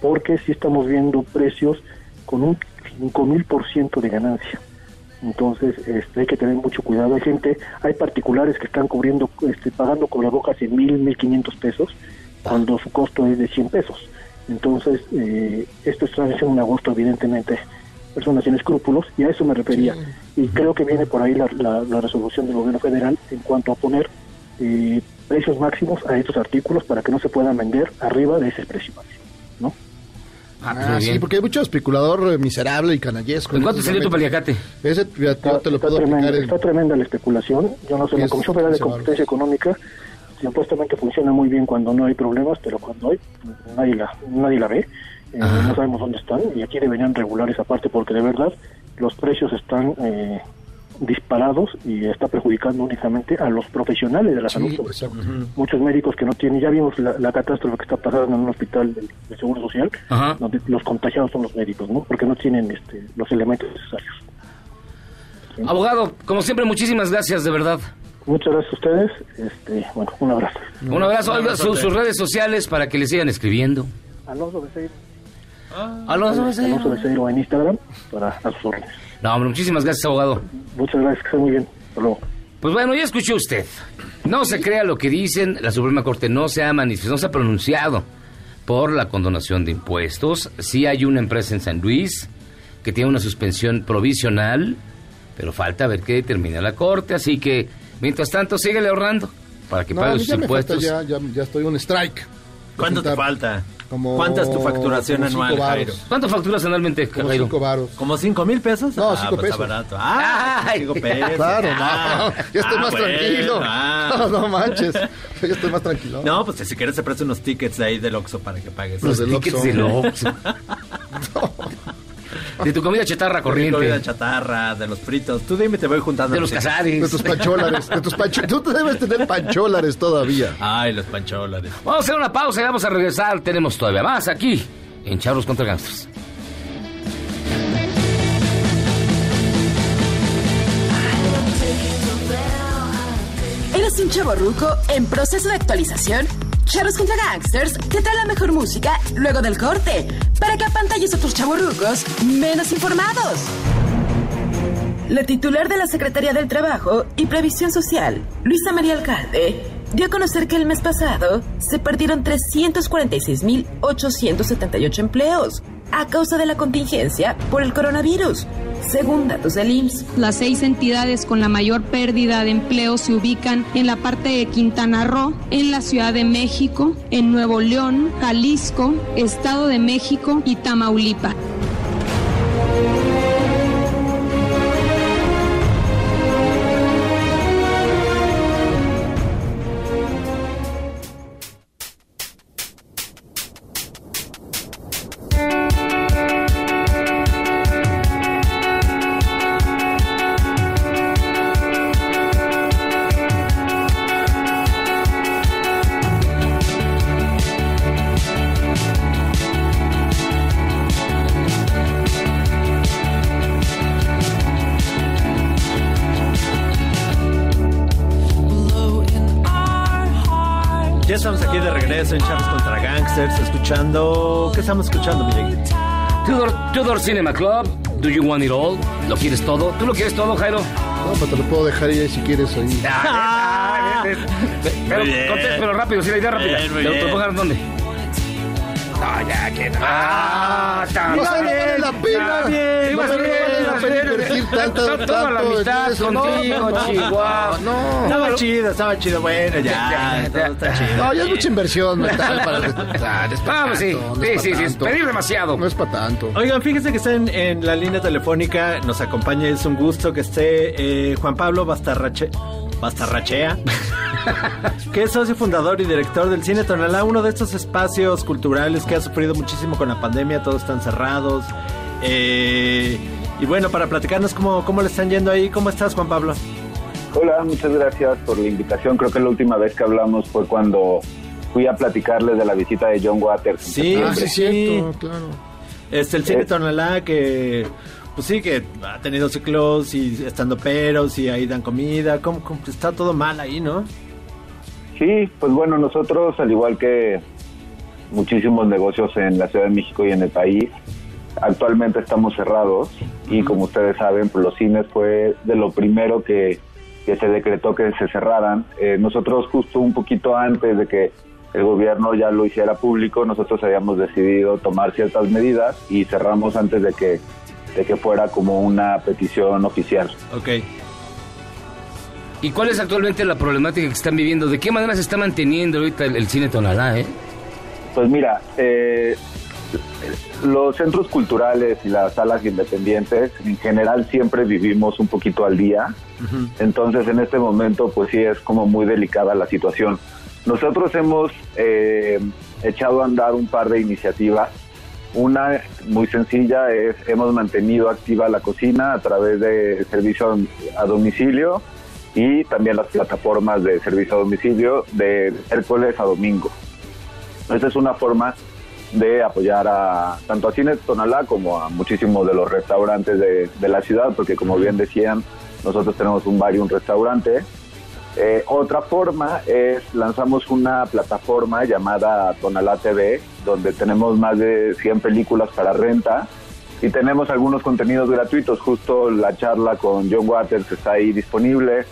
porque si estamos viendo precios con un 5000% de ganancia. Entonces, este, hay que tener mucho cuidado. Hay gente, hay particulares que están cubriendo, este, pagando cubrebocas en mil, mil quinientos pesos, cuando su costo es de 100 pesos. Entonces, eh, esto está un agosto, evidentemente, personas sin escrúpulos, y a eso me refería. Y creo que viene por ahí la, la- la resolución del gobierno federal en cuanto a poner eh, precios máximos a estos artículos para que no se puedan vender arriba de ese precio máximo. Ah, sí, porque hay mucho especulador eh, miserable y canallesco. ¿En cuánto salió tu paliacate? Ese ya te- te lo Está puedo en... está tremenda la especulación. Yo no sé, la Es- Comisión Federal de Competencia Económica supuestamente funciona muy bien cuando no hay problemas, pero cuando hay, nadie la, nadie la ve. Eh, no sabemos dónde están y aquí deberían regular esa parte porque de verdad los precios están eh, disparados y está perjudicando únicamente a los profesionales de la salud. sobre todo. Muchos médicos que no tienen, ya vimos la, la catástrofe que está pasando en un hospital del, del Seguro Social, Ajá. donde los contagiados son los médicos, ¿no? Porque no tienen este, los elementos necesarios. Abogado, como siempre, muchísimas gracias, de verdad. Muchas gracias a ustedes. Este, bueno, un abrazo. Un abrazo. Oiga, su- sus redes sociales para que le sigan escribiendo. Alonso Becerra. Alonso Becerra. Alonso en Instagram para a sus órdenes. No, hombre, muchísimas gracias, abogado. Muchas gracias, que esté muy bien. Hasta luego. Pues bueno, ya escuchó usted. No se crea lo que dicen, la Suprema Corte no se ha manifestado, no se ha pronunciado por la condonación de impuestos. Sí hay una empresa en San Luis que tiene una suspensión provisional, pero falta ver qué determina la Corte, así que mientras tanto síguele ahorrando para que No, pague sus ya me falta, impuestos. ya, ya, ya estoy en strike. ¿Cuánto te falta? Como- ¿Cuánta es tu facturación como cinco anual. Jairo? ¿Cuánto facturas anualmente, Como Jairo? cinco varos. ¿Como cinco mil pesos? No, Ah, cinco pues está pesos. barato. Ah, Ay. cinco pesos. Claro, Ah, no, ya estoy ah, más bueno, tranquilo. ah. No, no manches, ya estoy más tranquilo. No, pues si quieres te presto unos tickets de ahí del Oxxo para que pagues. Los del Tickets Oxxo. de Oxxo. De tu comida chatarra Comida corriente. chatarra, de los fritos. Tú dime, te voy juntando. De los casares. De tus pancholares, de tus pancho... Tú debes tener pancholares todavía. Ay, los pancholares. Vamos a hacer una pausa y vamos a regresar. Tenemos todavía más aquí en Charlos contra Gangsters. ¿Eres un chavo ruco en proceso de actualización? Charros contra Gangsters te trae la mejor música luego del corte para que apantalles a otros chavorrucos menos informados. La titular de la Secretaría del Trabajo y Previsión Social, Luisa María Alcalde, dio a conocer que el mes pasado se perdieron 346.878 empleos a causa de la contingencia por el coronavirus, según datos del IMSS. Las seis entidades con la mayor pérdida de empleo se ubican en la parte de Quintana Roo, en la Ciudad de México, en Nuevo León, Jalisco, Estado de México y Tamaulipas. Regreso en Charles contra Gangsters, escuchando... ¿Qué estamos escuchando, Miguel? Tudor, Tudor Cinema Club, Do You Want It All? ¿Lo quieres todo? ¿Tú lo quieres todo, Jairo? No, pero te lo puedo dejar ahí si quieres ahí. Ah, Pero, Muy bien. conte- pero rápido, si la idea rápida. Bien, ¿Te lo bien. dónde? Ah, ya, que Ah, está No, no vale la pena. Está bien, No está vale la pena bien. invertir tanto- Toda toda la tanto. No, contigo, no, no, Chihuahua. no. Estaba chido, estaba chido. Bueno, ya, todo está chido. No, ya es mucha inversión mental para... Es para Vamos, sí. tanto, no Sí, es sí, sí. tanto. Pedir demasiado. No es para tanto. Oigan, fíjense que está en, en la línea telefónica, nos acompaña, es un gusto que esté eh, Juan Pablo Bastarrache, Bastarrachea, que es socio fundador y director del Cine Tonalá, uno de estos espacios culturales que ha sufrido muchísimo con la pandemia, todos están cerrados. eh, y bueno, para platicarnos cómo, cómo le están yendo ahí, ¿cómo estás Juan Pablo? Hola, muchas gracias por la invitación. Creo que la última vez que hablamos fue cuando fui a platicarles de la visita de John Waters. Sí, Ah, sí, cierto, claro. Este, el Cine Eh. Tonalá que, pues sí, que ha tenido ciclos y estando peros y ahí dan comida, como, está todo mal ahí, ¿no? Sí, pues bueno, nosotros, al igual que muchísimos negocios en la Ciudad de México y en el país, actualmente estamos cerrados y como ustedes saben, pues los cines fue de lo primero que, que se decretó que se cerraran. Eh, nosotros justo un poquito antes de que el gobierno ya lo hiciera público, nosotros habíamos decidido tomar ciertas medidas y cerramos antes de que, de que fuera como una petición oficial. Ok. ¿Y cuál es actualmente la problemática que están viviendo? ¿De qué manera se está manteniendo ahorita el, el cine Tonalá, eh? Pues mira, eh, los centros culturales y las salas independientes en general siempre vivimos un poquito al día, entonces en este momento pues sí es como muy delicada la situación. Nosotros hemos eh, echado a andar un par de iniciativas Una muy sencilla es hemos mantenido activa la cocina a través de servicio a domicilio y también las plataformas de servicio a domicilio de miércoles a domingo. Esta es una forma de apoyar a tanto a Cine Tonalá como a muchísimos de los restaurantes de, de la ciudad, porque como bien decían, nosotros tenemos un bar y un restaurante. Eh, otra forma es lanzamos una plataforma llamada Tonalá TV, donde tenemos más de 100 películas para renta y tenemos algunos contenidos gratuitos. Justo la charla con John Waters está ahí disponible.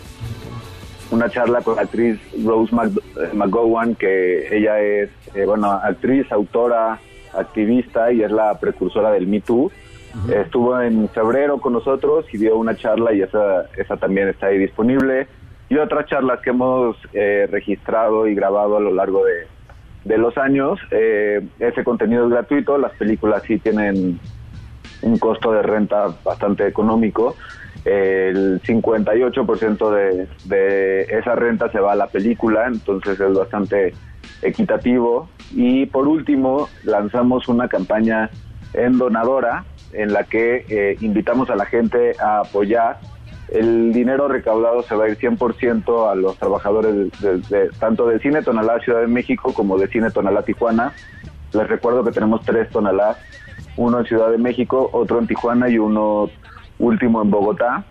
Una charla con la actriz Rose eh, McGowan, que ella es, eh, bueno, actriz, autora, activista y es la precursora del Me Too. Estuvo en febrero con nosotros y dio una charla y esa, esa también está ahí disponible. Y otras charlas que hemos eh, registrado y grabado a lo largo de, de los años. Eh, ese contenido es gratuito, las películas sí tienen un costo de renta bastante económico. El 58% de, de esa renta se va a la película, entonces es bastante equitativo. Y por último, lanzamos una campaña en donadora en la que eh, invitamos a la gente a apoyar. El dinero recaudado se va a ir 100% a los trabajadores de, de- de- tanto de Cine Tonalá Ciudad de México como de Cine Tonalá Tijuana. Les recuerdo que tenemos tres Tonalás, uno en Ciudad de México, otro en Tijuana y uno último en Bogotá.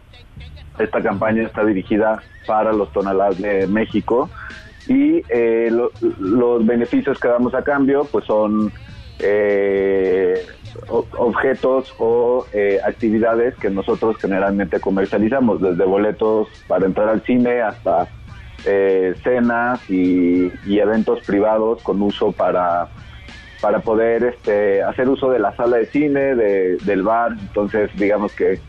Esta campaña está dirigida para los Tonalás de México y eh, lo- los beneficios que damos a cambio pues son eh, objetos o eh, actividades que nosotros generalmente comercializamos, desde boletos para entrar al cine hasta eh, cenas y, y eventos privados con uso para para poder este, hacer uso de la sala de cine, de- del bar. Entonces, digamos que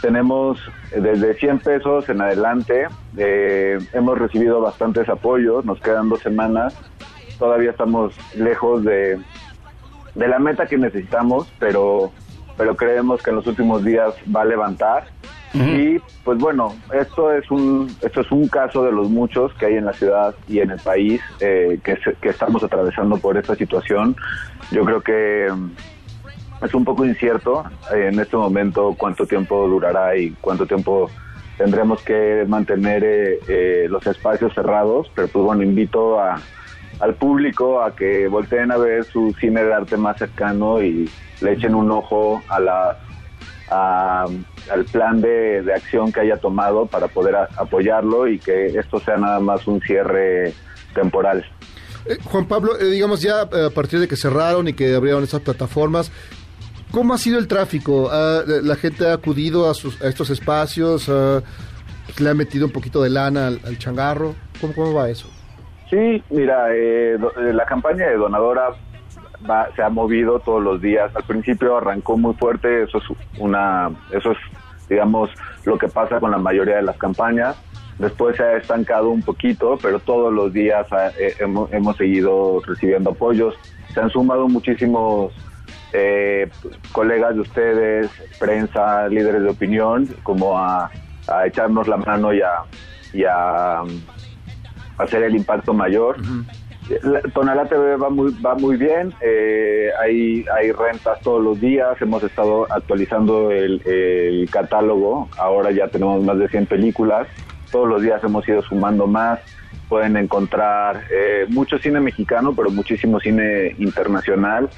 tenemos desde 100 pesos en adelante. eh, hemos recibido bastantes apoyos, nos quedan dos semanas. Todavía estamos lejos de, de la meta que necesitamos, pero, pero creemos que en los últimos días va a levantar. Y pues bueno, esto es un esto es un caso de los muchos que hay en la ciudad y en el país eh, que, estamos atravesando por esta situación. Yo creo que mm, es un poco incierto eh, en este momento cuánto tiempo durará y cuánto tiempo tendremos que mantener eh, eh, los espacios cerrados, pero pues bueno, invito a, al público a que volteen a ver su cine de arte más cercano y le echen un ojo a la a- al plan de, de acción que haya tomado para poder a- apoyarlo y que esto sea nada más un cierre temporal. Eh, Juan Pablo, eh, digamos ya eh, a partir de que cerraron y que abrieron estas plataformas, ¿cómo ha sido el tráfico? Ah, la gente ha acudido a, sus- a estos espacios, Ah, le ha metido un poquito de lana al, al changarro. ¿Cómo, ¿Cómo va eso? Sí, mira, eh, la campaña de donadora va- se ha movido todos los días. Al principio arrancó muy fuerte, eso es una, eso es, digamos, lo que pasa con la mayoría de las campañas. Después se ha estancado un poquito, pero todos los días eh, hemos, hemos seguido recibiendo apoyos. Se han sumado muchísimos eh, colegas de ustedes, prensa, líderes de opinión, como a, a echarnos la mano y a, a um, hacer el impacto mayor. La- Tonalá TV va muy, va muy bien, eh, hay, hay rentas todos los días, hemos estado actualizando el, catálogo, ahora ya tenemos más de 100 películas, todos los días hemos ido sumando más, pueden encontrar eh, mucho cine mexicano, pero muchísimo cine internacional,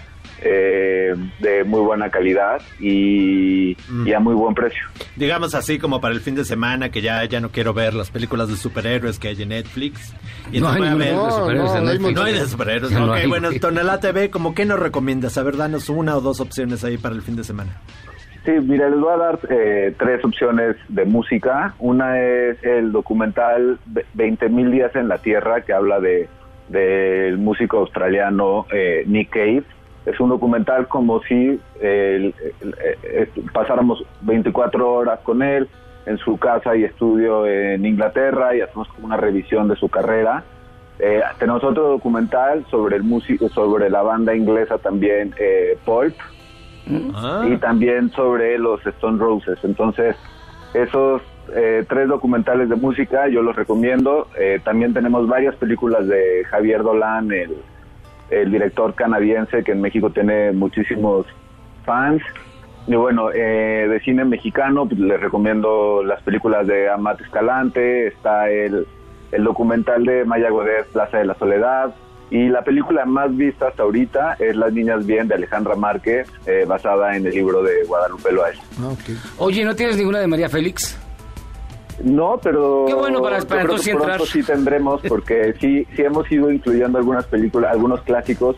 eh, de muy buena calidad y, y a muy buen precio. Digamos así como para el fin de semana que ya, ya no quiero ver las películas de superhéroes que hay en Netflix. Y No hay voy a ninguna de superhéroes en Netflix. No hay de superhéroes. No ok, hay. bueno, Tonalá TV, ¿cómo qué nos recomiendas? A ver, danos una o dos opciones ahí para el fin de semana. Sí, mira, les voy a dar eh, tres opciones de música. Una es el documental 20.000 días en la Tierra, que habla de del músico australiano eh, Nick Cave. Es un documental como si eh, pasáramos 24 horas con él en su casa y estudio en Inglaterra y hacemos como una revisión de su carrera. Eh, tenemos otro documental sobre el músico, sobre la banda inglesa también, eh, Pulp, y también sobre los Stone Roses. Entonces, esos eh, tres documentales de música yo los recomiendo. Eh, también tenemos varias películas de Javier Dolan, el, el director canadiense que en México tiene muchísimos fans. Y bueno, eh, de cine mexicano, pues, les recomiendo las películas de Amat Escalante, está el, el documental de Maya Godet, Plaza de la Soledad, y la película más vista hasta ahorita es Las Niñas Bien de Alejandra Márquez, eh, basada en el libro de Guadalupe Loaes. Oye, ¿no tienes ninguna de María Félix? No, pero Qué bueno para- para creo entonces que pronto entrar. sí tendremos porque sí sí hemos ido incluyendo algunas películas, algunos clásicos.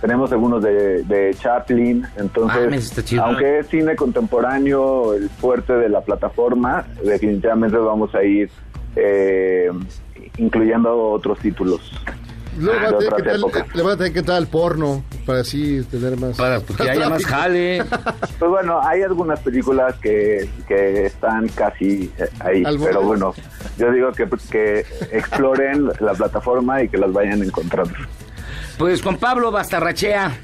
Tenemos algunos de, de Chaplin, entonces, Ah, chido. aunque es cine contemporáneo, el fuerte de la plataforma, definitivamente vamos a ir eh, incluyendo otros títulos. Luego de va a tener que le van a tener que entrar al porno para así tener más. Para que haya más jale. Pues bueno, hay algunas películas que, que están casi eh, ahí, pero bueno, yo digo que, que exploren la plataforma y que las vayan encontrando. Pues Juan Pablo Bastarrachea,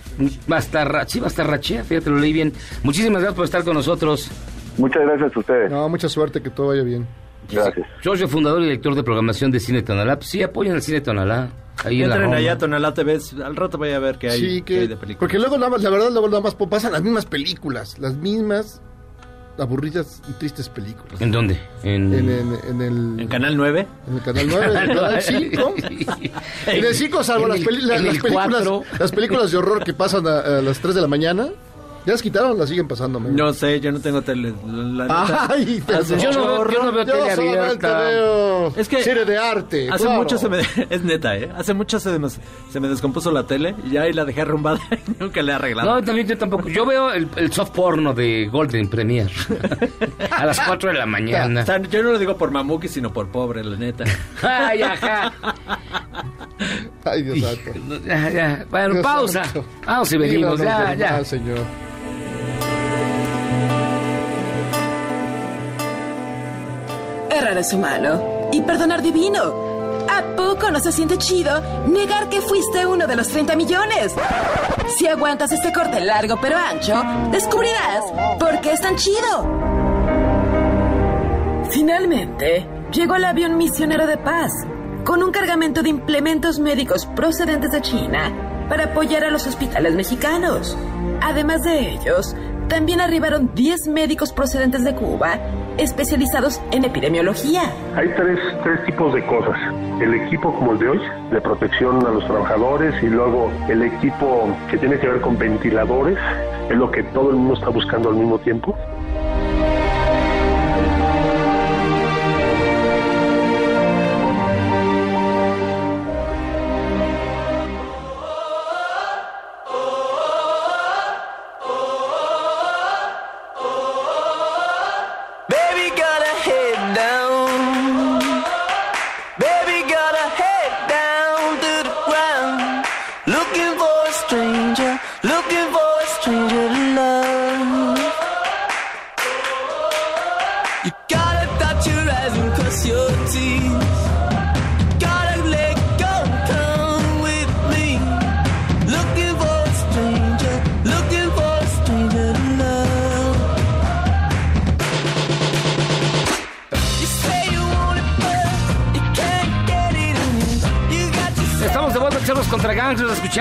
Bastarra, sí, Bastarrachea, fíjate, lo leí bien. Muchísimas gracias por estar con nosotros. Muchas gracias a ustedes. No, mucha suerte, que todo vaya bien. Gracias. Soy el fundador y director de programación de Cine Tonalá. Sí, apoyan al Cine Tonalá. Ahí en la Entren Roma. allá a Tonalá TV, al rato voy a ver qué hay, Sí, hay que. de películas. Porque luego, nada más, la verdad, luego nada más pasan las mismas películas. Las mismas aburridas y tristes películas. ¿En dónde? En, En, en, en el. ¿En Canal 9? En el canal 9, en el canal 5. En el 5, salvo En las, el- peli- las, en las el películas, las películas de horror que pasan a, a las 3 de la mañana. ¿Ya las quitaron o las siguen pasando? No sé, yo no tengo tele. La, la Ay, hace yo no veo- yo no veo tele abierta. veo Es que serie de arte. Hace claro. mucho se me... Es neta, ¿eh? Hace mucho se me, se me descompuso la tele y ya ahí la dejé arrumbada y nunca la he arreglado. No, también yo tampoco. Yo veo el, el soft porno de Golden Premier a las 4 de la O mañana. sea, yo no lo digo por mamuki, sino por pobre, la neta. Ay, ajá. Ay, Dios santo. Ya, ya. Bueno, Dios pausa. santo. Vamos y venimos. Ya, ya. mal, señor. Errar es humano y perdonar divino. ¿A poco no se siente chido negar que fuiste uno de los 30 millones? Si aguantas este corte largo pero ancho, descubrirás por qué es tan chido. Finalmente, llegó el avión misionero de paz, con un cargamento de implementos médicos procedentes de China para apoyar a los hospitales mexicanos. Además de ellos, también arribaron 10 médicos procedentes de Cuba, especializados en epidemiología. Hay tres, tres tipos de cosas. El equipo como el de hoy, de protección a los trabajadores, y luego el equipo que tiene que ver con ventiladores, es lo que todo el mundo está buscando al mismo tiempo.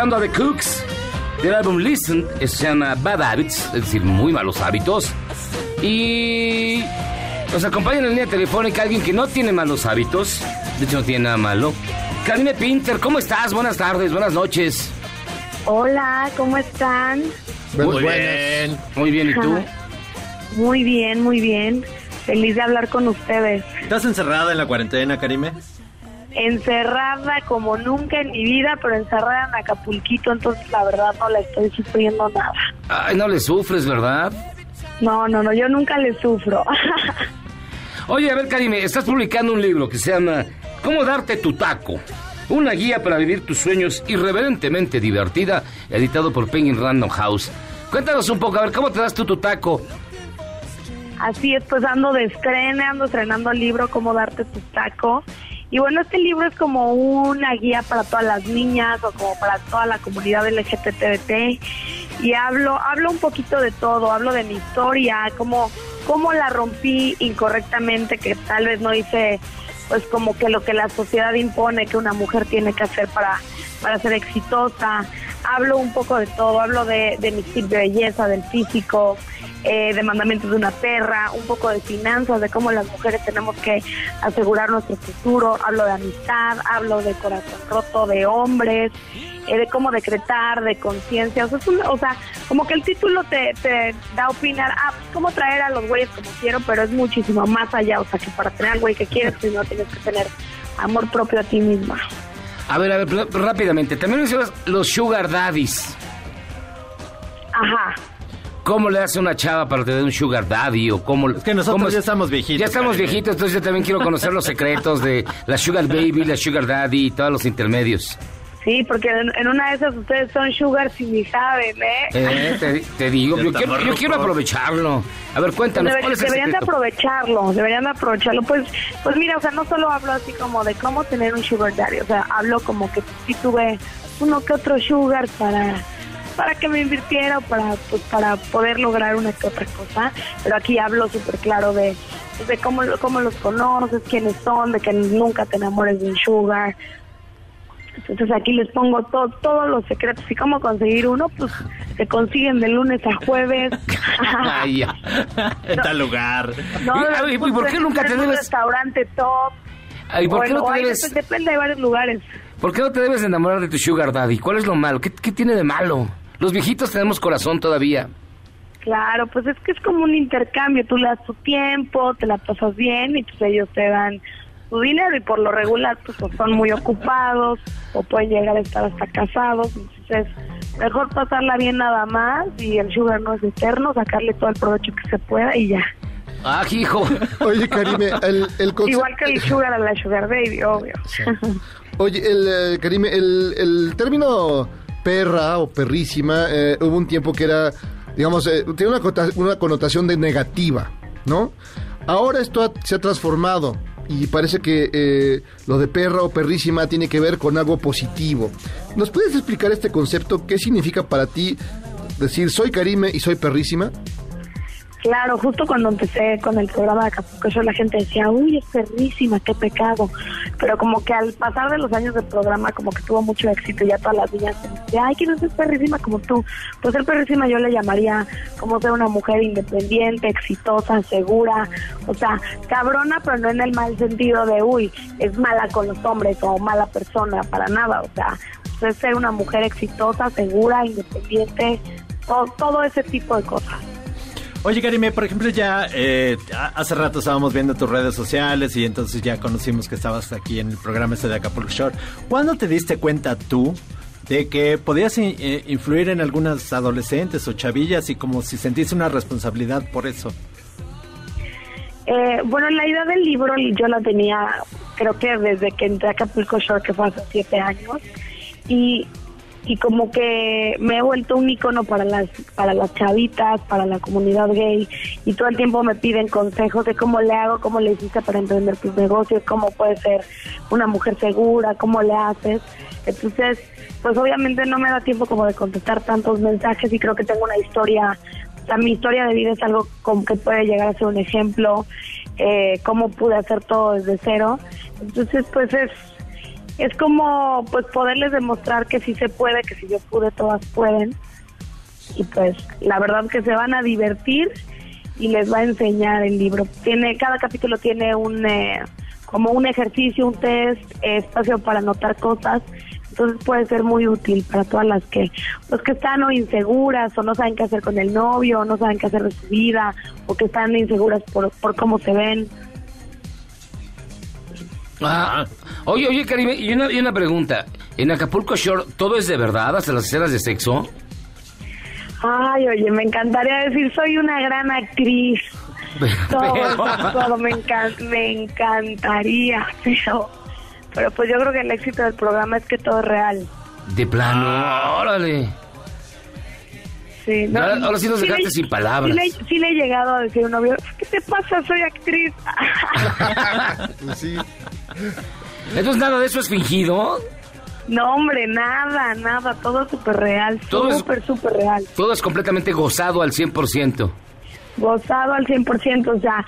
Escuchando a The Cooks del álbum Listen. Eso se llama Bad Habits, es decir, muy malos hábitos. Y nos acompaña en la línea telefónica alguien que no tiene malos hábitos. De hecho, no tiene nada malo. Karine Pinter, ¿cómo estás? Buenas tardes, buenas noches. Hola, ¿cómo están? muy bien. Muy bien, ¿y tú? Muy bien, muy bien. Feliz de hablar con ustedes. ¿Estás encerrada en la cuarentena, Karime? Encerrada como nunca en mi vida, pero encerrada en Acapulquito, entonces la verdad no la estoy sufriendo nada. Ay, no le sufres, ¿verdad? No, no, no, yo nunca le sufro. Oye, a ver, Karime, estás publicando un libro que se llama ¿Cómo darte tu taco? Una guía para vivir tus sueños irreverentemente divertida, editado por Penguin Random House. Cuéntanos un poco, a ver, ¿cómo te das tú tu taco? Así es, pues ando de estrene, ando estrenando el libro Cómo darte tu taco. Y bueno, este libro es como una guía para todas las niñas o como para toda la comunidad LGTBT. Y hablo, hablo un poquito de todo, hablo de mi historia, cómo, cómo la rompí incorrectamente, que tal vez no hice pues como que lo que la sociedad impone que una mujer tiene que hacer para, para ser exitosa. hablo un poco de todo, hablo de, de mi estilo de belleza, del físico, eh, de mandamientos de una perra, un poco de finanzas, de cómo las mujeres tenemos que asegurar nuestro futuro, hablo de amistad, hablo de corazón roto, de hombres, eh, de cómo decretar, de conciencia, o, sea, o sea, como que el título te, te da a opinar, ah, pues cómo traer a los güeyes como quiero, pero es muchísimo más allá, o sea, que para tener al güey que quieres, primero tienes que tener amor propio a ti misma. A ver, a ver, rápidamente. También mencionas los sugar daddies. Ajá. ¿Cómo le hace una chava para tener un sugar daddy? O cómo, es que nosotros ya estamos viejitos, Ya estamos viejitos, entonces yo también quiero conocer los secretos de la sugar baby, la sugar daddy y todos los intermedios. Sí, porque en, en una de esas ustedes son sugar si ni saben, ¿eh? Eh, te, te digo, yo quiero, yo quiero aprovecharlo. A ver, cuéntanos, Deber- ¿cuál es el deberían de aprovecharlo, deberían de aprovecharlo. Pues, pues mira, o sea, no solo hablo así como de cómo tener un sugar daddy, o sea, hablo como que sí tuve uno que otro sugar para para que me invirtiera o para pues para poder lograr una que otra cosa, pero aquí hablo súper claro de pues, de cómo, lo- cómo los conoces, quiénes son, de que nunca te enamores de un sugar. Entonces aquí les pongo to- todos los secretos y cómo conseguir uno, pues se consiguen de lunes a jueves. Ay, ya. En tal lugar. No, Y, a ver, ¿y pues, por qué nunca te debes- restaurante top. Ay, ¿por qué no te hay- debes- Depende de varios lugares. ¿Por qué no te debes de enamorar de tu sugar daddy? ¿Cuál es lo malo? ¿Qué, qué tiene de malo? Los viejitos tenemos corazón todavía. Claro, pues es que es como un intercambio. Tú le das tu tiempo, te la pasas bien y pues ellos te dan su dinero y por lo regular pues o son muy ocupados o pueden llegar a estar hasta casados. Entonces, mejor pasarla bien nada más y el sugar no es eterno, sacarle todo el provecho que se pueda y ya. Ah, hijo. Oye, Karime, el, el Igual que el sugar a la sugar baby, obvio. Oye, el, eh, Karime, el, el término perra o perrísima, eh, hubo un tiempo que era, digamos, eh, tiene una, connotación de negativa, ¿no? Ahora esto se ha transformado y parece que eh, lo de perra o perrísima tiene que ver con algo positivo. ¿Nos puedes explicar este concepto? ¿Qué significa para ti decir soy Karime y soy perrísima? Claro, justo cuando empecé con el programa de Acapulco la gente decía, uy, es perrísima, qué pecado. Pero como que al pasar de los años del programa, como que tuvo mucho éxito ya todas las niñas decían, ay, quiero ser perrísima como tú. Pues ser perrísima yo le llamaría como ser una mujer independiente, exitosa, segura, o sea, cabrona, pero no en el mal sentido de, uy, es mala con los hombres o mala persona, para nada. O sea, pues, ser una mujer exitosa, segura, independiente, todo, todo ese tipo de cosas. Oye, Karime, por ejemplo, ya eh, hace rato estábamos viendo tus redes sociales y entonces ya conocimos que estabas aquí en el programa este de Acapulco Shore. ¿Cuándo te diste cuenta tú de que podías eh, influir en algunas adolescentes o chavillas y como si sentiste una responsabilidad por eso? Eh, bueno, la idea del libro yo la tenía, creo que desde que entré a Acapulco Shore, que fue hace siete años, y, y como que me he vuelto un icono para las para las chavitas, para la comunidad gay, y todo el tiempo me piden consejos de cómo le hago, cómo le hiciste para emprender tus negocios, cómo puedes ser una mujer segura, cómo le haces. Entonces, pues obviamente no me da tiempo como de contestar tantos mensajes y creo que tengo una historia o sea, mi historia de vida es algo como que puede llegar a ser un ejemplo, eh, cómo pude hacer todo desde cero. Entonces, pues es es como pues poderles demostrar que sí se puede, que si yo pude, todas pueden. Y pues la verdad que se van a divertir y les va a enseñar el libro. Tiene cada capítulo tiene un eh, como un ejercicio, un test, eh, espacio para anotar cosas. Entonces puede ser muy útil para todas las que pues que están o inseguras o no saben qué hacer con el novio, o no saben qué hacer de su vida o que están inseguras por, por cómo se ven. Ah, oye, oye, Karime, y una, y una pregunta. ¿En Acapulco Shore todo es de verdad, hasta las escenas de sexo? Ay, oye, me encantaría decir, soy una gran actriz. Todo, Pero- todo me, encan- me encantaría, pero, pero pues yo creo que el éxito del programa es que todo es real. De plano, órale. Sí, no, Ahora- ahora sí nos dejaste le- sin palabras. Sí le, sí le he llegado a decir a un novio, ¿qué te pasa? Soy actriz. Sí. Entonces nada de eso es fingido. no, hombre, nada, nada, todo súper real, Todo es- súper, súper real. Todo es completamente gozado al 100%. Gozado al 100%, o sea,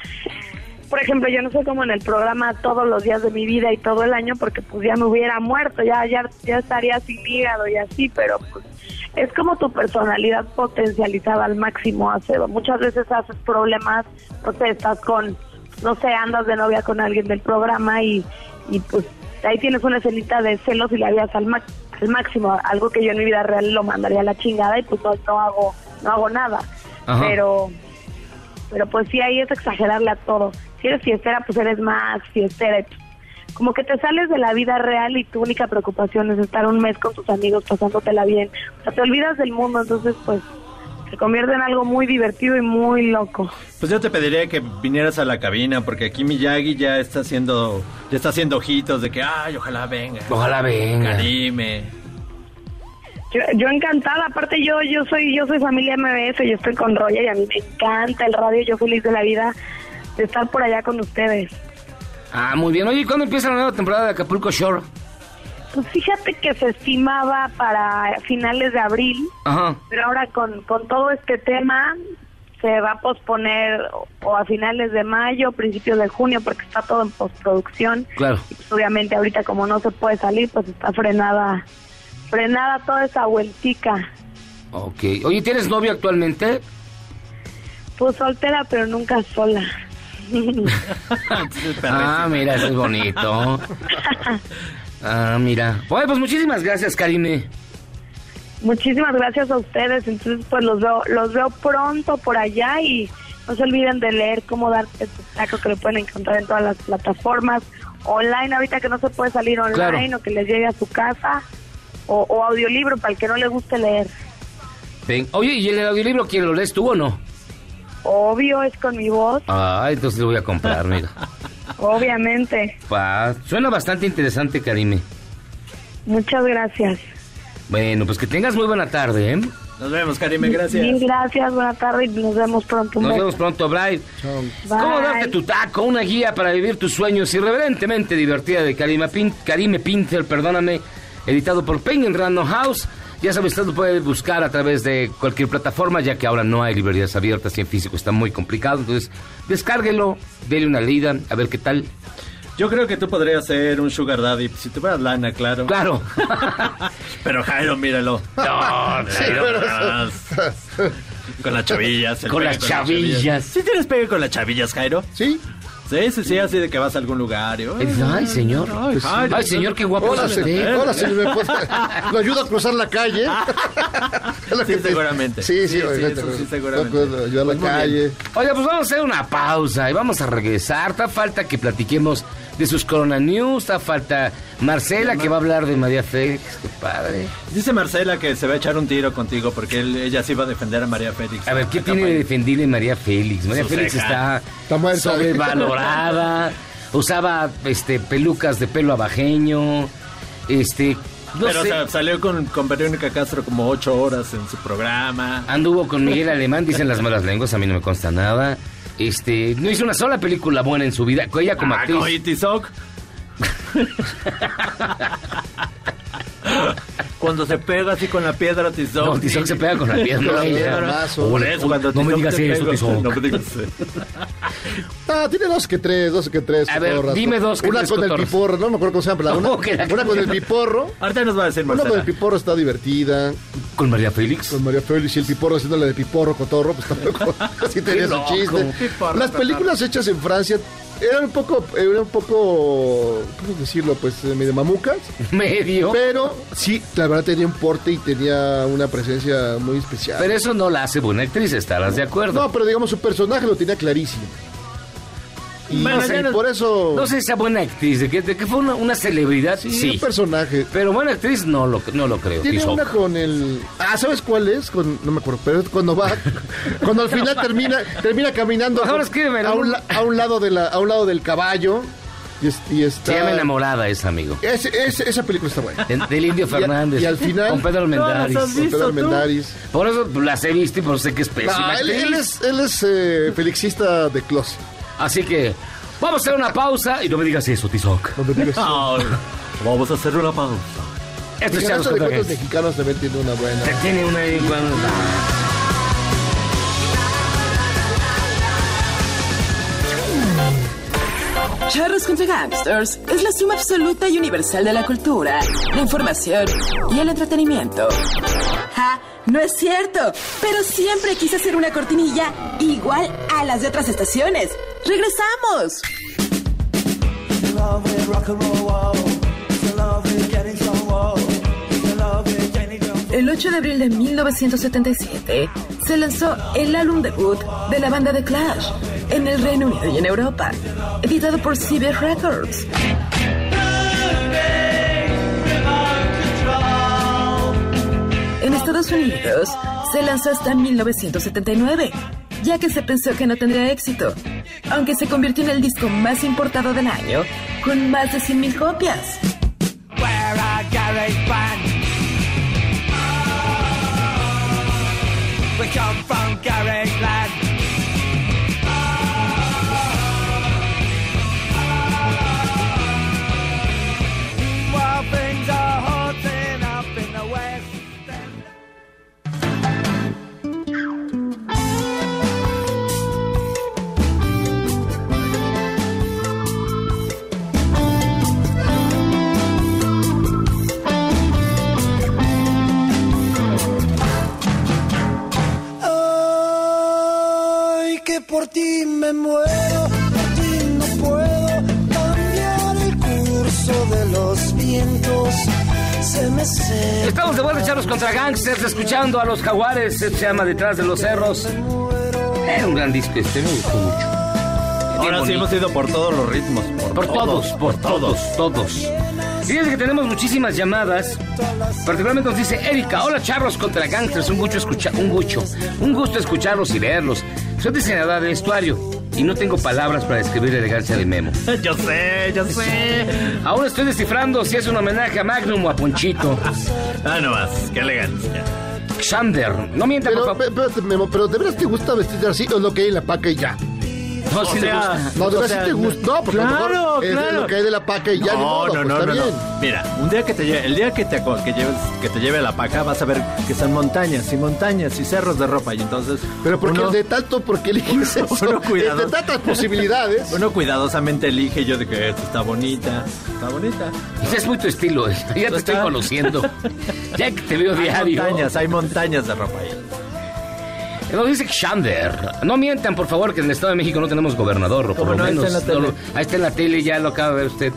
por ejemplo, yo no soy como en el programa todos los días de mi vida y todo el año porque pues ya me hubiera muerto, ya ya ya estaría sin hígado y así, pero pues es como tu personalidad potencializada al máximo, hace muchas veces haces problemas, no sé, estás con no sé, andas de novia con alguien del programa y y pues ahí tienes una escenita de celos y la vías al, al máximo, algo que yo en mi vida real lo mandaría a la chingada y pues no, no hago no hago nada. Ajá. Pero pero pues sí ahí es exagerarle a todo. Si eres fiestera, pues eres más fiestera. y, pues, Como que te sales de la vida real y tu única preocupación es estar un mes con tus amigos pasándotela bien. O sea, te olvidas del mundo, entonces pues se convierte en algo muy divertido y muy loco. Pues yo te pediría que vinieras a la cabina porque aquí Miyagi ya está haciendo ya está haciendo ojitos de que ay, ojalá venga. Ojalá venga. Karime. Yo, yo encantada, aparte yo yo soy yo soy familia MBS, yo estoy con Roya y a mí me encanta el radio, yo feliz de la vida de estar por allá con ustedes. Ah, muy bien. Oye, ¿y cuándo empieza la nueva temporada de Acapulco Shore? Pues fíjate que se estimaba para finales de abril, Ajá. pero ahora con, con todo este tema se va a posponer o, a finales de mayo, principios de junio, porque está todo en postproducción. Claro. Y pues obviamente ahorita como no se puede salir, pues está frenada, frenada toda esa vueltica. Ok. Oye, ¿tienes novio actualmente? Pues soltera, pero nunca sola. Ah, mira, eso es bonito. Ah, mira. Oye, pues muchísimas gracias, Karime. Muchísimas gracias a ustedes. Entonces, pues los veo, los veo pronto por allá y no se olviden de leer cómo tu taco que lo pueden encontrar en todas las plataformas online ahorita que no se puede salir online Claro. o que les llegue a su casa o, o audiolibro para el que no le guste leer. Oye, ¿y el audiolibro quién lo lees tú o no? Obvio es con mi voz, Ah, entonces lo voy a comprar, mira. obviamente. Pa, suena bastante interesante, Karime. Muchas gracias. Bueno, pues que tengas muy buena tarde, ¿eh? Nos vemos, Karime, gracias. Mil gracias, buena tarde y nos vemos pronto. Nos vemos pronto, Bray. ¿Cómo darte tu taco? Una guía para vivir tus sueños irreverentemente divertida de Karime, Pin Karime Pinter, perdóname, editado por Penguin Random House. Ya sabes, usted lo puede buscar a través de cualquier plataforma, ya que ahora no hay librerías abiertas y en físico está muy complicado. Entonces, descárguelo, dele una leída, a ver qué tal. Yo creo que tú podrías ser un sugar daddy si tuvieras lana, claro. Claro. pero Jairo, míralo. No, Sí, Jairo. pero- Con las chavillas. el Con las chavillas. ¿Sí tienes pegue con las chavillas, Jairo? Sí. Sí, sí, sí, así de que vas a algún lugar. y, Ay, señor. Ay, Jairo, Ay, señor, qué guapo Hola, es se- usted. hola, señor, ¿me puede- ¿Lo ayuda a cruzar la calle? Es lo Sí, que te- seguramente. Sí, sí, Sí, sí, sí, Lo seguramente. puedo ayudar a Pues la muy calle. Oye, pues vamos a hacer una pausa y vamos a regresar. Está falta que platiquemos de sus Corona News. Está falta Marcela que va a hablar de María Félix. Qué padre. Dice Marcela que se va a echar un tiro contigo porque él- ella sí iba a defender a María Félix. A ver, ¿qué tiene de defendible María Félix? María Su Félix ceja. Está, sobrevalorada. Usaba este pelucas de pelo abajeño. Este. No Pero sé. o sea, salió con, con Verónica Castro como ocho horas en su programa. Anduvo con Miguel Alemán, dicen las malas lenguas, a mí no me consta nada. Este, no hizo una sola película buena en su vida. Ella como Ah, actriz. Itizoc. Cuando se pega así con la piedra Tizoc. No, Tizoc se pega con la piedra, Con la ella. piedra. Mazo. Por eso, cuando No me digas eso, Tizoc. No me digas eso. Ah, tiene dos que tres, dos que tres. A ver, dime dos que Una tres con el piporro, no me acuerdo cómo se llama, pero la una, ¿Cómo que la- una con el piporro. Ahorita nos va a decir Una con el piporro está divertida. ¿Con María Félix? Con María Félix y el piporro haciéndole de piporro cotorro, pues tampoco. Así tenía su chiste. Piporro, Las películas hechas en Francia eran un poco, eran un poco, ¿cómo decirlo? Pues eh, medio mamucas. Medio. Pero sí, la verdad tenía un porte y tenía una presencia muy especial. Pero eso no la hace buena actriz, estarás de acuerdo. No, pero digamos su personaje lo tenía clarísimo. Y Bueno, no sé, no- por eso. No sé si sea buena actriz, de que, de que fue una, una celebridad, Sí, sí. un personaje. Pero buena actriz no lo, no lo creo. Tiene una con el. Ah, ¿sabes cuál es? Con, no me acuerdo, pero es cuando va. cuando al final termina termina caminando Ahora escríbemelo. a, un, a un lado de la, a un lado del caballo. Y, es- y está. Se llama Enamorada esa, amigo. Ese- ese- esa película está buena. De- del Indio Y a- Fernández. y al final- Con Pedro Almendaris. Con Pedro? Almendaris. Por eso las he visto y por eso sé que es pésima No, él, actriz. él es, él es eh, felixista de closet. Así que vamos a hacer una pausa y no me digas eso, Tizoc. No me digas. Ay, Vamos a hacer una pausa. Esto es Charlos de mexicanos también tiene una buena. Te tiene una Charros contra Gangsters es la suma absoluta y universal de la cultura, la información y el entretenimiento. ¡Ja! No es cierto, pero siempre quise hacer una cortinilla igual a las de otras estaciones. ¡Regresamos! El 8 de abril de 1977 se lanzó el álbum debut de la banda The Clash en el Reino Unido y en Europa, editado por CBS Records. En Estados Unidos se lanzó hasta 1979, ya que se pensó que no tendría éxito, aunque se convirtió en el disco más importado del año, con más de 100.000 copias. Ti me muero, por ti no puedo cambiar el curso de los vientos. Se me seca. Estamos de vuelta, charlos contra gangsters, escuchando a los jaguares, se llama Detrás de los Cerros. Era un gran disco este, me gustó mucho. Ahora sí hemos ido por todos los ritmos. Por, Por todos, por todos, todos. Fíjense que tenemos muchísimas llamadas. Particularmente nos dice Erika, hola charros contra gangsters, un gusto escuchar, un gusto, un gusto escucharlos y leerlos. Soy diseñadora de vestuario y no tengo palabras para describir la elegancia de Memo. Yo sé, yo sé. Aún estoy descifrando si es un homenaje a Magnum o a Ponchito. Ah, no más, qué elegancia. Xander, no mienta, Pero, por favor. pe- espérate, Memo, pero ¿de veras te gusta vestirte así o lo que hay en la paca y ya? No, O le sea, gusta. No, de O verdad sea, sí te gusta. No, porque a lo claro, mejor es claro. lo que hay de la paca y ya, ni modo, no, pues no, está no, no. bien. Mira, un día que te lleve, el día que te, que lleves, que te lleve la paca, vas a ver que son montañas y montañas y cerros de ropa y entonces. Pero porque uno, de tanto, ¿por qué eliges eso? Uno cuidado. De tantas posibilidades. uno cuidadosamente elige yo de que esta está bonita, está bonita. Ese es muy tu estilo, ya te estoy conociendo. Ya que te veo Hay diario. montañas, hay montañas de ropa ahí. Nos dice Xander. No mientan, por favor, que en el Estado de México no tenemos gobernador, o por ¿Cómo lo no? Menos. está no ahí está en la tele, ya lo acaba de ver usted.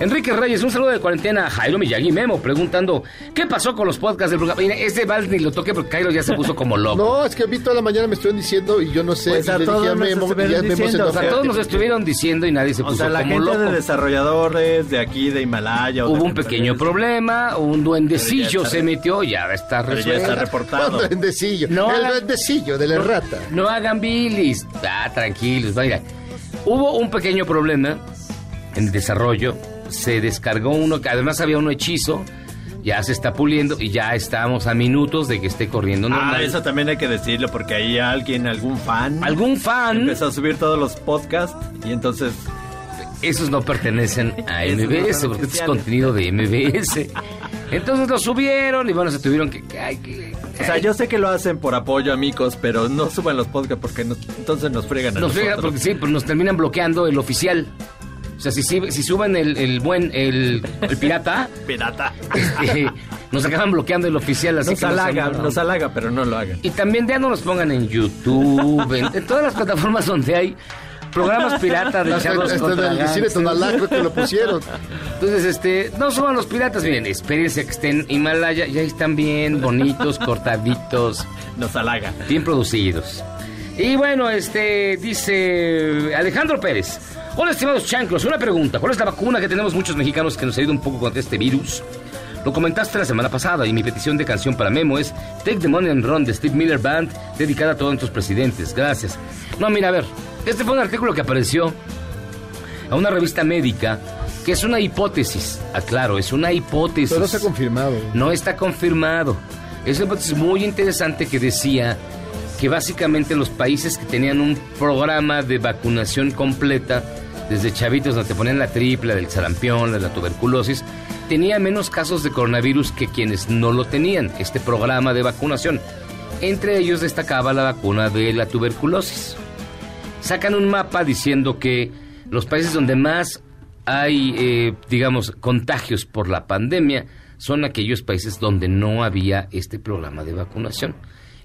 Enrique Reyes, un saludo de cuarentena a Jairo Miyagi Memo, preguntando ¿qué pasó con los podcasts del programa? Mira, Este vals ni lo toqué porque Jairo ya se puso como loco. No, es que a mí toda la mañana me estuvieron diciendo y yo no sé. Pues y a le dije todos a nos Memo y estuvieron ya Memo se diciendo, o sea, todos nos estuvieron diciendo y nadie se O puso sea, la como gente loco. de desarrolladores de aquí, de Himalaya. Hubo un pequeño problema, un duendecillo se metió, ya está Pero ya resuelto. está reportado. Un duendecillo. No, el hagan- duendecillo de la rata. No hagan bilis. Ah, tranquilos, vaya. Hubo un pequeño problema en el desarrollo. Se descargó uno, que además había un hechizo. Ya se está puliendo y ya estamos a minutos de que esté corriendo normal. Ah, eso también hay que decirlo porque ahí alguien, algún fan, ¿Algún fan? empezó a subir todos los podcasts y entonces Esos no pertenecen a no MBS, porque este es contenido de MBS. Entonces lo subieron y bueno, se tuvieron que... que- ay, que- O sea, yo sé que lo hacen por apoyo, amigos, pero no suban los podcasts porque nos- entonces nos fregan a Nos frega nosotros. porque sí, pues nos terminan bloqueando el oficial. O sea, si, si, si suben el, el buen, el, el pirata, Pirata. este, nos acaban bloqueando el oficial. Así Nos que no halaga, nos halaga, pero no lo hagan. Y también ya no nos pongan en YouTube, en, en todas las plataformas donde hay programas piratas de hasta contra el cine. Tonalá creo que lo pusieron. Entonces, este, no suban los piratas, miren, espérense a que estén en Himalaya, ya están bien bonitos, cortaditos, Nos halaga. bien producidos. Y bueno, este, dice Alejandro Pérez. Hola, estimados chanclos, una pregunta. ¿Cuál es la vacuna que tenemos muchos mexicanos que nos ayuda un poco contra este virus? Lo comentaste la semana pasada y mi petición de canción para Memo es Take the Money and Run de Steve Miller Band, dedicada a todos nuestros presidentes. Gracias. No, mira, a ver, este fue un artículo que apareció a una revista médica que es una hipótesis. Aclaro, es una hipótesis. Pero no ha confirmado. No está confirmado. Es una hipótesis muy interesante que decía que básicamente los países que tenían un programa de vacunación completa, desde chavitos donde te ponían la tripla del sarampión, de la tuberculosis, tenía menos casos de coronavirus que quienes no lo tenían, este programa de vacunación. Entre ellos destacaba la vacuna de la tuberculosis. Sacan un mapa diciendo que los países donde más hay, eh, digamos, contagios por la pandemia son aquellos países donde no había este programa de vacunación.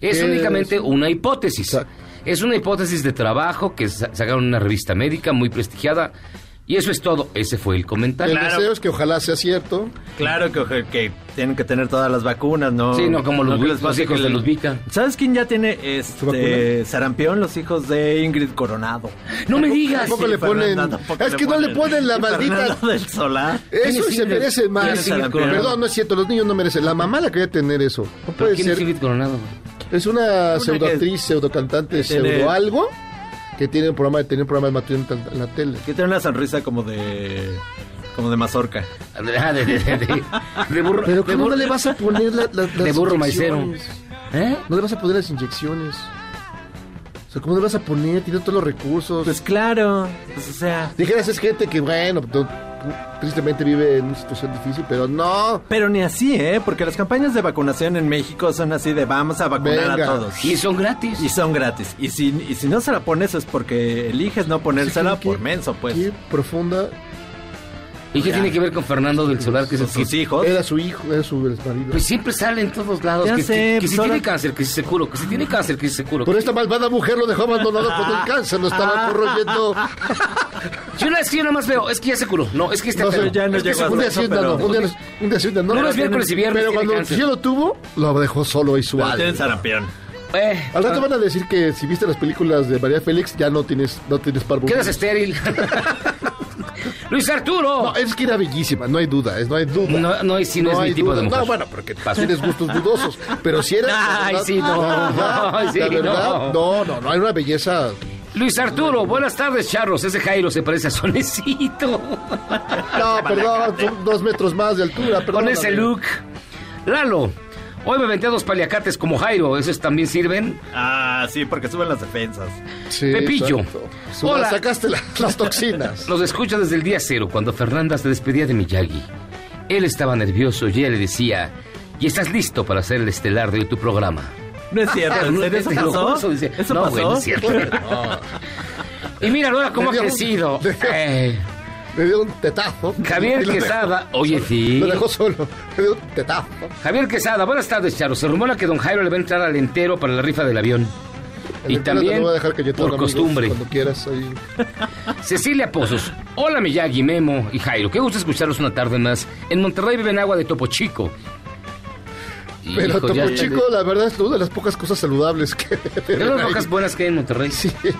Es ¿Qué únicamente es? una hipótesis. Es una hipótesis de trabajo que sa- sacaron en una revista médica muy prestigiada. Y eso es todo. Ese fue el comentario. El deseo es que ojalá sea cierto. Claro que, que tienen que tener todas las vacunas, ¿no? Sí, no como los, les los pase hijos de le- Ludvika. ¿Sabes quién ya tiene este sarampión? Los hijos de Ingrid Coronado. No me digas. Tampoco le ponen- es que no le ponen la maldita- del Solar. Eso se merece más. Perdón, no es cierto, los niños no merecen. La mamá la quería tener eso. No puede ¿Quién es ser. Ingrid Coronado? Es una que- pseudoactriz, pseudocantante, tiene- pseudo algo que tiene un programa, tenía un programa de matrimonio en, la tele. Que tiene una sonrisa como de como de mazorca. Ah, de, de- de- de- de burro. Pero de ¿cómo burro- no le vas a poner la- la- las De burro maicero. inyecciones? ¿Eh? No le vas a poner las inyecciones. O sea, ¿cómo le vas a poner? Tiene todos los recursos. Pues claro, pues o sea... Dijeras, es gente que, bueno, no- tristemente vive en una situación difícil, pero no. Pero ni así, ¿eh? Porque las campañas de vacunación en México son así de vamos a vacunar Venga. a todos. Y son gratis. Y son gratis. Y si, y si no se la pones es porque eliges no ponérsela ¿Qué- por menso, pues. Qué profunda. ¿Y qué tiene que ver con Fernando del Solar? Que es el Sus hijos. Era su hijo, era su marido. Pues siempre sale en todos lados. Ya que, sé, que- que pues si ahora- tiene cáncer, que si se curó. Que si tiene cáncer, que si se curó. Por esta malvada mujer lo dejó abandonado con el cáncer, lo estaba corroyendo. Yo no es que yo nada más veo, es que ya se curó. No, es que está No enfermo. ya no Es que llegó Un día sí, un día no, pero- un día no, un día sí, un día no. Lunes, miércoles y viernes Pero cuando sí lo tuvo, lo dejó solo y su Pero alma. tienen sarampión. Eh, Al rato van a decir que si viste las películas de María Félix, ya no tienes, no tienes parvo. quedas estéril. Luis Arturo. No, es que era bellísima, no hay duda, es, no hay duda. No, no, y sí no es mi tipo de mujer. No, bueno, porque tienes gustos dudosos. Pero si era. Ay, verdad- sí, no. Verdad, sí, verdad, no. no, no, no, hay una belleza. Luis Arturo, buenas tardes, charros. Ese Jairo se parece a Sonecito. No, perdón, son dos metros más de altura, perdón. Con ese look. Lalo, hoy me aventé a dos paliacates como Jairo. ¿Esos también sirven? Ah, sí, porque suben las defensas. Sí, Pepillo. Hola. Sacaste la- las toxinas. Los escucho desde el día cero, cuando Fernanda se despedía de Miyagi. Él estaba nervioso y ella le decía, ¿y estás listo para ser el estelar de tu programa? No es cierto, ¿en serio eso pasó? eso dice. ¿Eso no, pasó? güey, no es cierto. No. Y mira ahora cómo ha crecido. Eh, Le dio un tetazo. Javier dejó- Quesada, oye, sí. Lo dejó solo. Le dio un tetazo. Javier Quesada, buenas tardes, Charo. Se rumora que don Jairo le va a entrar al entero para la rifa del avión. El Y también, lo voy a dejar que yo por amigos costumbre, Cuando quieras ahí. Cecilia Pozos. Hola, Miyagi, Memo y Jairo. Qué gusto escucharlos una tarde más. En Monterrey viven agua de Topo Chico. Pero Hijo, Topo Chico, la verdad, es una de las pocas cosas saludables que. De las pocas buenas que hay en Monterrey.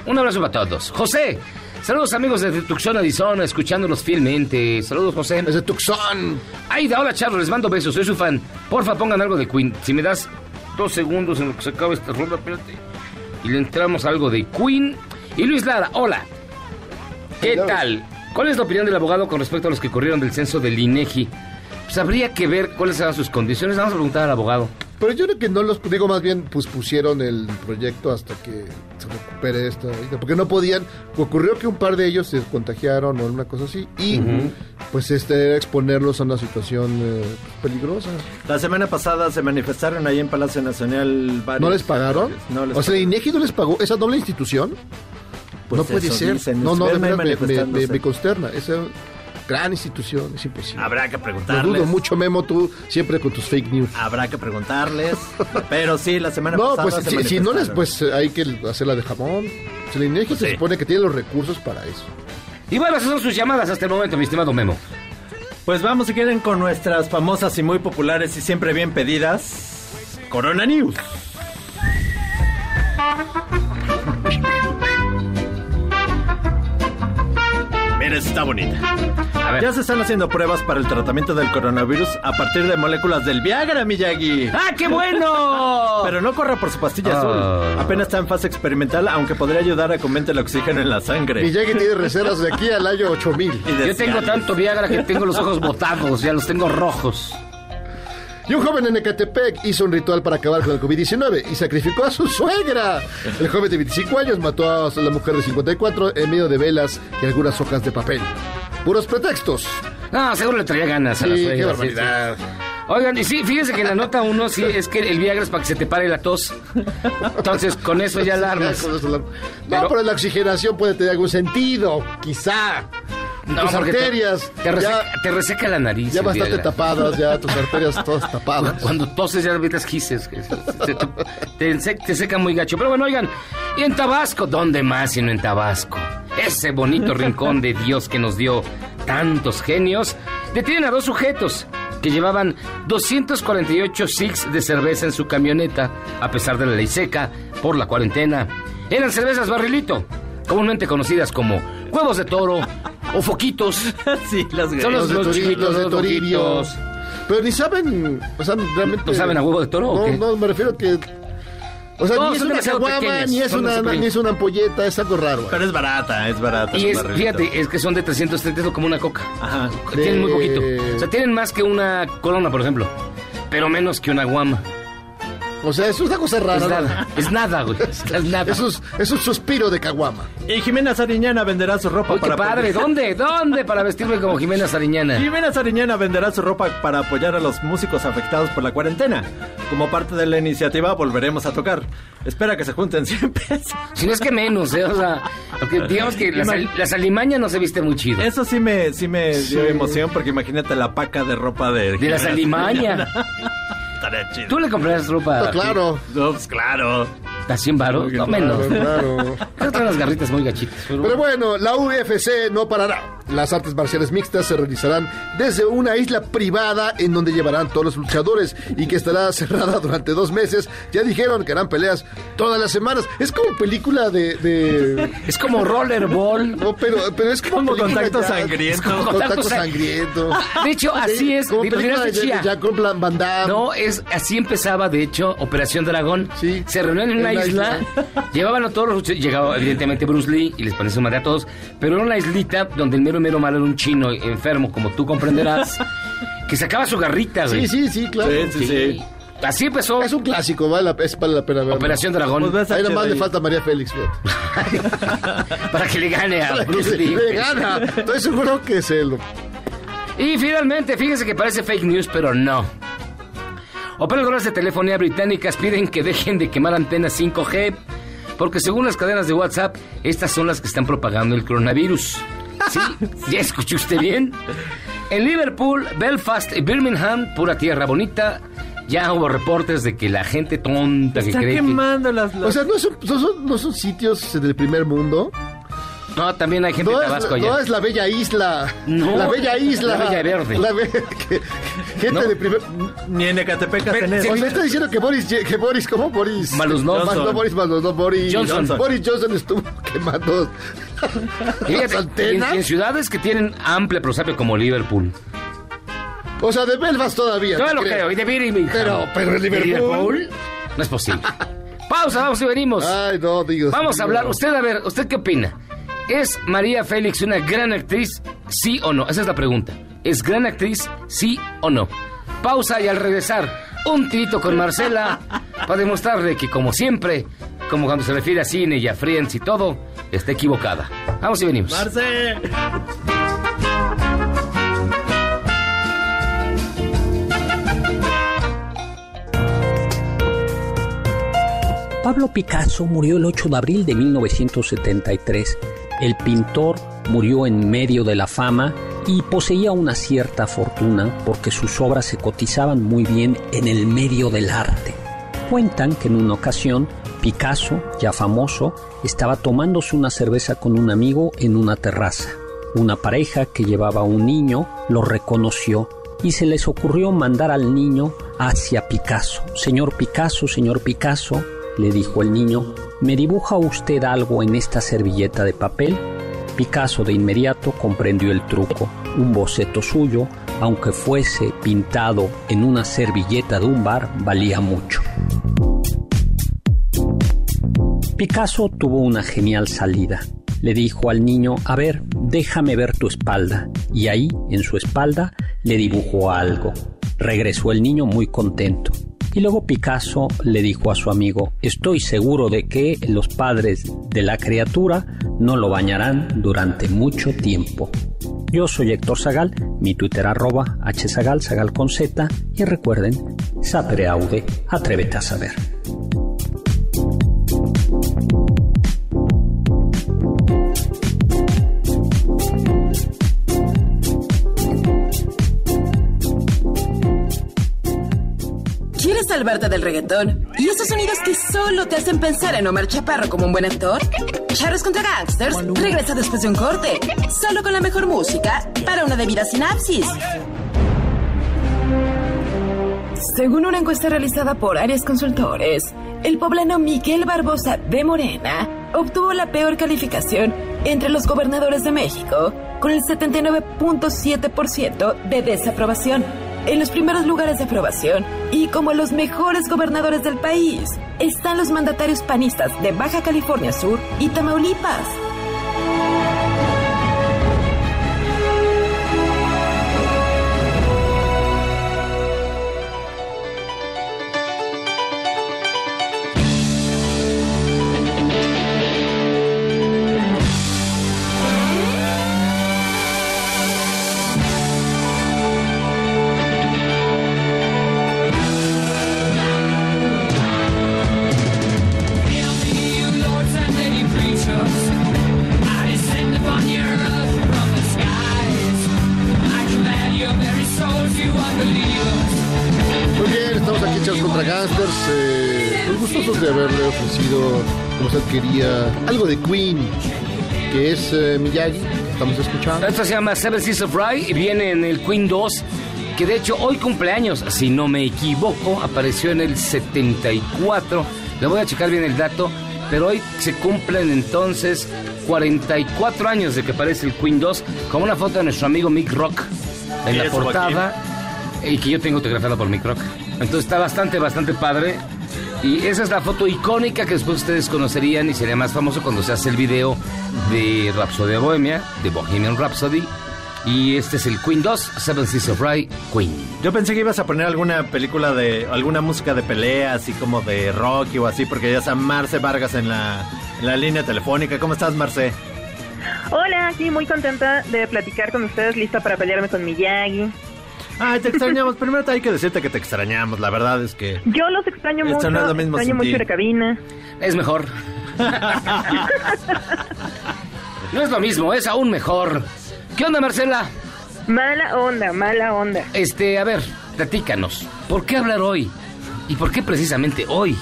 Un abrazo para todos. José, saludos amigos desde Tucson, Arizona, escuchándolos fielmente. Saludos, José. Desde Tucson. Aida, hola, Charlos, les mando besos, soy su fan. Porfa, pongan algo de Queen. Si me das dos segundos en lo que se acaba esta rola, espérate. Y le entramos algo de Queen. Y Luis Lara, hola. ¿Qué tal? ¿Cuál es la opinión del abogado con respecto a los que corrieron del censo del INEGI? Pues habría que ver cuáles eran sus condiciones. Vamos a preguntar al abogado. Pero yo creo que no los digo más bien pues pusieron el proyecto hasta que se recupere esta porque no podían. Ocurrió que un par de ellos se contagiaron o una cosa así y pues este era exponerlos a una situación eh, peligrosa. La semana pasada se manifestaron ahí en Palacio Nacional varios... no les pagaron No les o sea INEGI no les pagó esa doble institución Pues no puede ser. dicen, no no de me, me- me- me consterna. Esa gran institución es imposible Habrá que lo preguntarles. dudo mucho Memo tú siempre con tus fake news Habrá que preguntarles. Pero sí, la semana No, pasada pues se si, si no les, pues hay que hacerla de jamón. Si la INEGI se sí. supone que tiene los recursos para eso. Y bueno, esas son sus llamadas hasta el momento, mi estimado Memo. Pues vamos, si quieren, con nuestras famosas y muy populares y siempre bien pedidas... Corona News. Está bonita. Ya se están haciendo pruebas para el tratamiento del coronavirus a partir de moléculas del Viagra, Miyagi. ¡Ah, qué bueno! Pero no corre por su pastilla Ah. azul. Apenas está en fase experimental, aunque podría ayudar a que aumente el oxígeno en la sangre. Miyagi tiene reservas de aquí al año 8000. Y de Yo tengo tanto Viagra que tengo los ojos botados, ya los tengo rojos. Y un joven en Ecatepec hizo un ritual para acabar con el COVID-19 y sacrificó a su suegra. El joven de 25 años mató a la mujer de 54 en medio de velas y algunas hojas de papel. Puros pretextos. No, seguro le traía ganas a la Sí, suegra, qué sí, barbaridad. sí. Oigan, y sí, fíjense que la nota uno sí es que el Viagra es para que se te pare la tos. Entonces, con eso ya alarmas. No, pero, la oxigenación puede tener algún sentido, quizá. No, tus te- arterias. Te, reseca, ya, te reseca la nariz. ya bastante tapadas, ya tus arterias todas tapadas. Cuando toses ya evitas gises. Te, te seca muy gacho. Pero bueno, oigan, y en Tabasco, ¿dónde más sino en Tabasco? Ese bonito rincón de Dios que nos dio tantos genios. Detienen a dos sujetos que llevaban 248 six de cerveza en su camioneta, a pesar de la ley seca por la cuarentena. Eran cervezas barrilito, comúnmente conocidas como huevos de toro o foquitos. sí, las Son los, de los Toribio, chiquitos, los de Toribio. Pero ni saben, o sea, realmente... ¿No saben a huevo de toro o No, qué? no, me refiero a que... O sea, No, ni es una caguama, ni es una, ni es una ampolleta, es algo raro. Pero es barata, es barata. Y es, fíjate, es que son de 330, es como una coca. Ajá. Tienen muy poquito. De- O sea, tienen más que una corona, por ejemplo. Pero menos que una guama. O sea, es una cosa rara. Es ¿no? nada, es nada, güey. Es nada. Es un, es un suspiro de caguama. Y Jimena Sariñana venderá su ropa Uy, qué para padre. apoyar- ¿Dónde? ¿Dónde para vestirme como Jimena Sariñana? Jimena Sariñana venderá su ropa para apoyar a los músicos afectados por la cuarentena. Como parte de la iniciativa, volveremos a tocar. Espera que se junten 100 pesos. Si no es que menos, ¿eh? O sea, porque digamos que la, sal- la salimaña no se viste muy chido. Eso sí me, sí me dio Sí. emoción porque imagínate la paca de ropa de... De la salimaña. Estaría chido. ¿Tú le compras ropa? No, claro. No, pues claro. ¿A 100 baros? No menos. Claro. Las garritas muy gachitas. Pero, Pero bueno, la UFC no parará. Las artes marciales mixtas se realizarán desde una isla privada en donde llevarán todos los luchadores y que estará cerrada durante dos meses. Ya dijeron que harán peleas todas las semanas. Es como película de... de- Es como rollerball. No, pero, pero es como, contacto ya- sangriento. es como Contacto contacto sang- sangriento. De hecho, así es. Como película de, de Jean-Claude Van Damme. No, es así empezaba, de hecho, Operación Dragón. Sí. Se reunían en una Isla, llevaban a todos los luchadores, llegaba evidentemente Bruce Lee y les ponía su madre a todos, pero era una islita donde el mero mero malo era un chino enfermo, como tú comprenderás, que sacaba su garrita, güey. Sí, sí, sí, claro. Sí, sí, sí. Así empezó Es un clásico, vale la, es, vale la pena verlo. Operación Dragón Pues a Ahí nomás le falta María Félix, fíjate. para que le gane a Bruce Lee. Le gana. Estoy seguro que se lo... Y finalmente, fíjense que parece fake news, pero no. Operadoras de telefonía británicas piden que dejen de quemar antenas 5G, porque según las cadenas de WhatsApp, estas son las que están propagando el coronavirus. Sí, ya escuchó usted bien. En Liverpool, Belfast y Birmingham, pura tierra bonita, ya hubo reportes de que la gente tonta que cree quemando las... las- O sea, no son, no son, no son sitios del primer mundo. No, también hay gente No de es, Tabasco no allá. es la bella isla. No, la bella isla. la Bella Verde. La be- que- gente No. de primer. Ni en Ecatepec. O sea, está diciendo que Boris, que Boris, ¿cómo Boris? Mas- No, Boris Maluznov, Boris Johnson. Boris Johnson estuvo quemando Fíjate, las en, ciudades que tienen amplia prosapio como Liverpool. O sea, de Belfast todavía. No te lo creo, y de Birmingham. Pero, pero en ¿De Liverpool. No es posible. Pausa, vamos y venimos. Ay, no, digo. Vamos a hablar. Usted, a ver, ¿usted qué opina? ¿Es María Félix una gran actriz? ¿Sí o no? Esa es la pregunta. ¿Es gran actriz? ¿Sí o no? Pausa y al regresar, un tirito con Marcela para demostrarle que, como siempre, como cuando se refiere a cine y a Friends y todo, está equivocada. Vamos y venimos. Marce. Pablo Picasso murió el 8 de abril de 1973. El pintor murió en medio de la fama y poseía una cierta fortuna porque sus obras se cotizaban muy bien en el medio del arte. Cuentan que en una ocasión Picasso, ya famoso, estaba tomándose una cerveza con un amigo en una terraza. Una pareja que llevaba un niño lo reconoció y se les ocurrió mandar al niño hacia Picasso. Señor Picasso, señor Picasso, le dijo el niño, ¿me dibuja usted algo en esta servilleta de papel? Picasso de inmediato comprendió el truco. Un boceto suyo, aunque fuese pintado en una servilleta de un bar, valía mucho. Picasso tuvo una genial salida. Le dijo al niño, a ver, déjame ver tu espalda. Y ahí, en su espalda, le dibujó algo. Regresó el niño muy contento. Y luego Picasso le dijo a su amigo, estoy seguro de que los padres de la criatura no lo bañarán durante mucho tiempo. Yo soy Héctor Zagal, mi Twitter arroba hzagal, zagal con z, y recuerden, sapere aude, atrévete a saber. Salvarte del reggaetón? ¿Y esos sonidos que solo te hacen pensar en Omar Chaparro como un buen actor? Charros contra Gangsters regresa después de un corte, solo con la mejor música para una debida sinapsis. Según una encuesta realizada por Arias Consultores, el poblano Miguel Barbosa de Morena obtuvo la peor calificación entre los gobernadores de México, con el 79.7% de desaprobación. En los primeros lugares de aprobación y como los mejores gobernadores del país están los mandatarios panistas de Baja California Sur y Tamaulipas. Quería, algo de Queen, que es eh, Miyagi. Estamos escuchando. Esto se llama Seven Seas of Rye y viene en el Queen 2, que de hecho hoy cumpleaños, si no me equivoco, apareció en el 74. Le voy a checar bien el dato, pero hoy se cumplen entonces 44 años de que aparece el Queen 2, con una foto de nuestro amigo Mick Rock en la portada y que yo tengo autografiada por Mick Rock. Entonces está bastante, bastante padre. Y esa es la foto icónica que después ustedes conocerían y sería más famoso cuando se hace el video de Rhapsody Bohemia, de Bohemian Rhapsody. Y este es el Queen 2, Seven Seas of Rye, Queen. Yo pensé que ibas a poner alguna película de. alguna música de pelea, así como de Rocky o así, porque ya está Marce Vargas en la, en la línea telefónica. ¿Cómo estás, Marce? Hola, sí, muy contenta de platicar con ustedes, lista para pelearme con Miyagi. Ay, te extrañamos. Primero hay que decirte que te extrañamos. La verdad es que. Yo los extraño Esto mucho, no es lo mismo extraño sin mucho ti. la cabina. Es mejor. no es lo mismo, es aún mejor. ¿Qué onda, Marcela? Mala onda, mala onda. Este, a ver, platícanos. ¿Por qué hablar hoy? ¿Y por qué precisamente hoy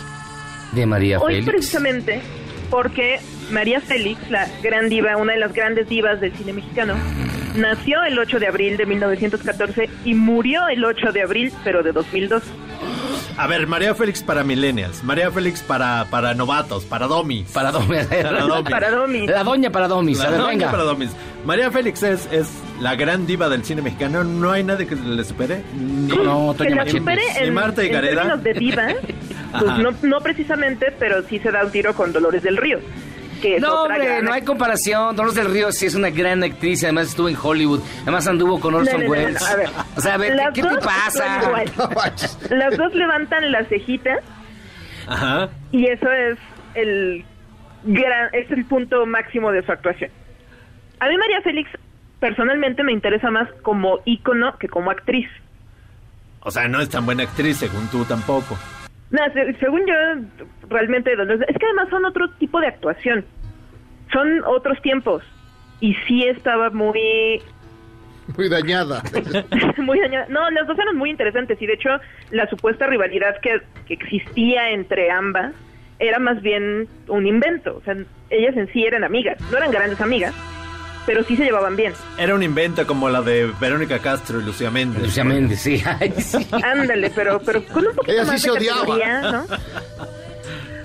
de María Hoy Félix? precisamente porque María Félix, la gran diva, una de las grandes divas del cine mexicano, nació el 8 de abril de 1914 y murió el 8 de abril, pero de 2002. A ver, María Félix para millennials, María Félix para, para novatos, para domis. Para domis. Para domis. La doña para domis. La a ver, doña venga. para domis. María Félix es, es la gran diva del cine mexicano. No hay nadie que le supere. Ni, No, que la supere ni en, Marta y en términos de diva, pues no, no precisamente, pero sí se da un tiro con Dolores del Río. Que es No, otra hombre, gran no hay comparación. Dolores del Río sí es una gran actriz, y además estuvo en Hollywood, además anduvo con Orson No, no, Welles. no, a ver. O sea, a ver, Las ¿qué, qué te pasa? Las dos levantan las cejitas Ajá. y eso es el gran, es el punto máximo de su actuación. A mí María Félix personalmente me interesa más como ícono que como actriz. O sea, no es tan buena actriz, según tú tampoco. No, se- según yo, realmente, es que además son otro tipo de actuación. Son otros tiempos. Y sí estaba muy Muy dañada. muy dañada. No, las dos eran muy interesantes y de hecho la supuesta rivalidad que, que existía entre ambas era más bien un invento. O sea, ellas en sí eran amigas, no eran grandes amigas, pero sí se llevaban bien. Era un invento como la de Verónica Castro y Lucía Méndez. Lucía Méndez, sí. Ay, sí. Ándale, pero, pero con un poquito Ellas sí más se de categoría, ¿no?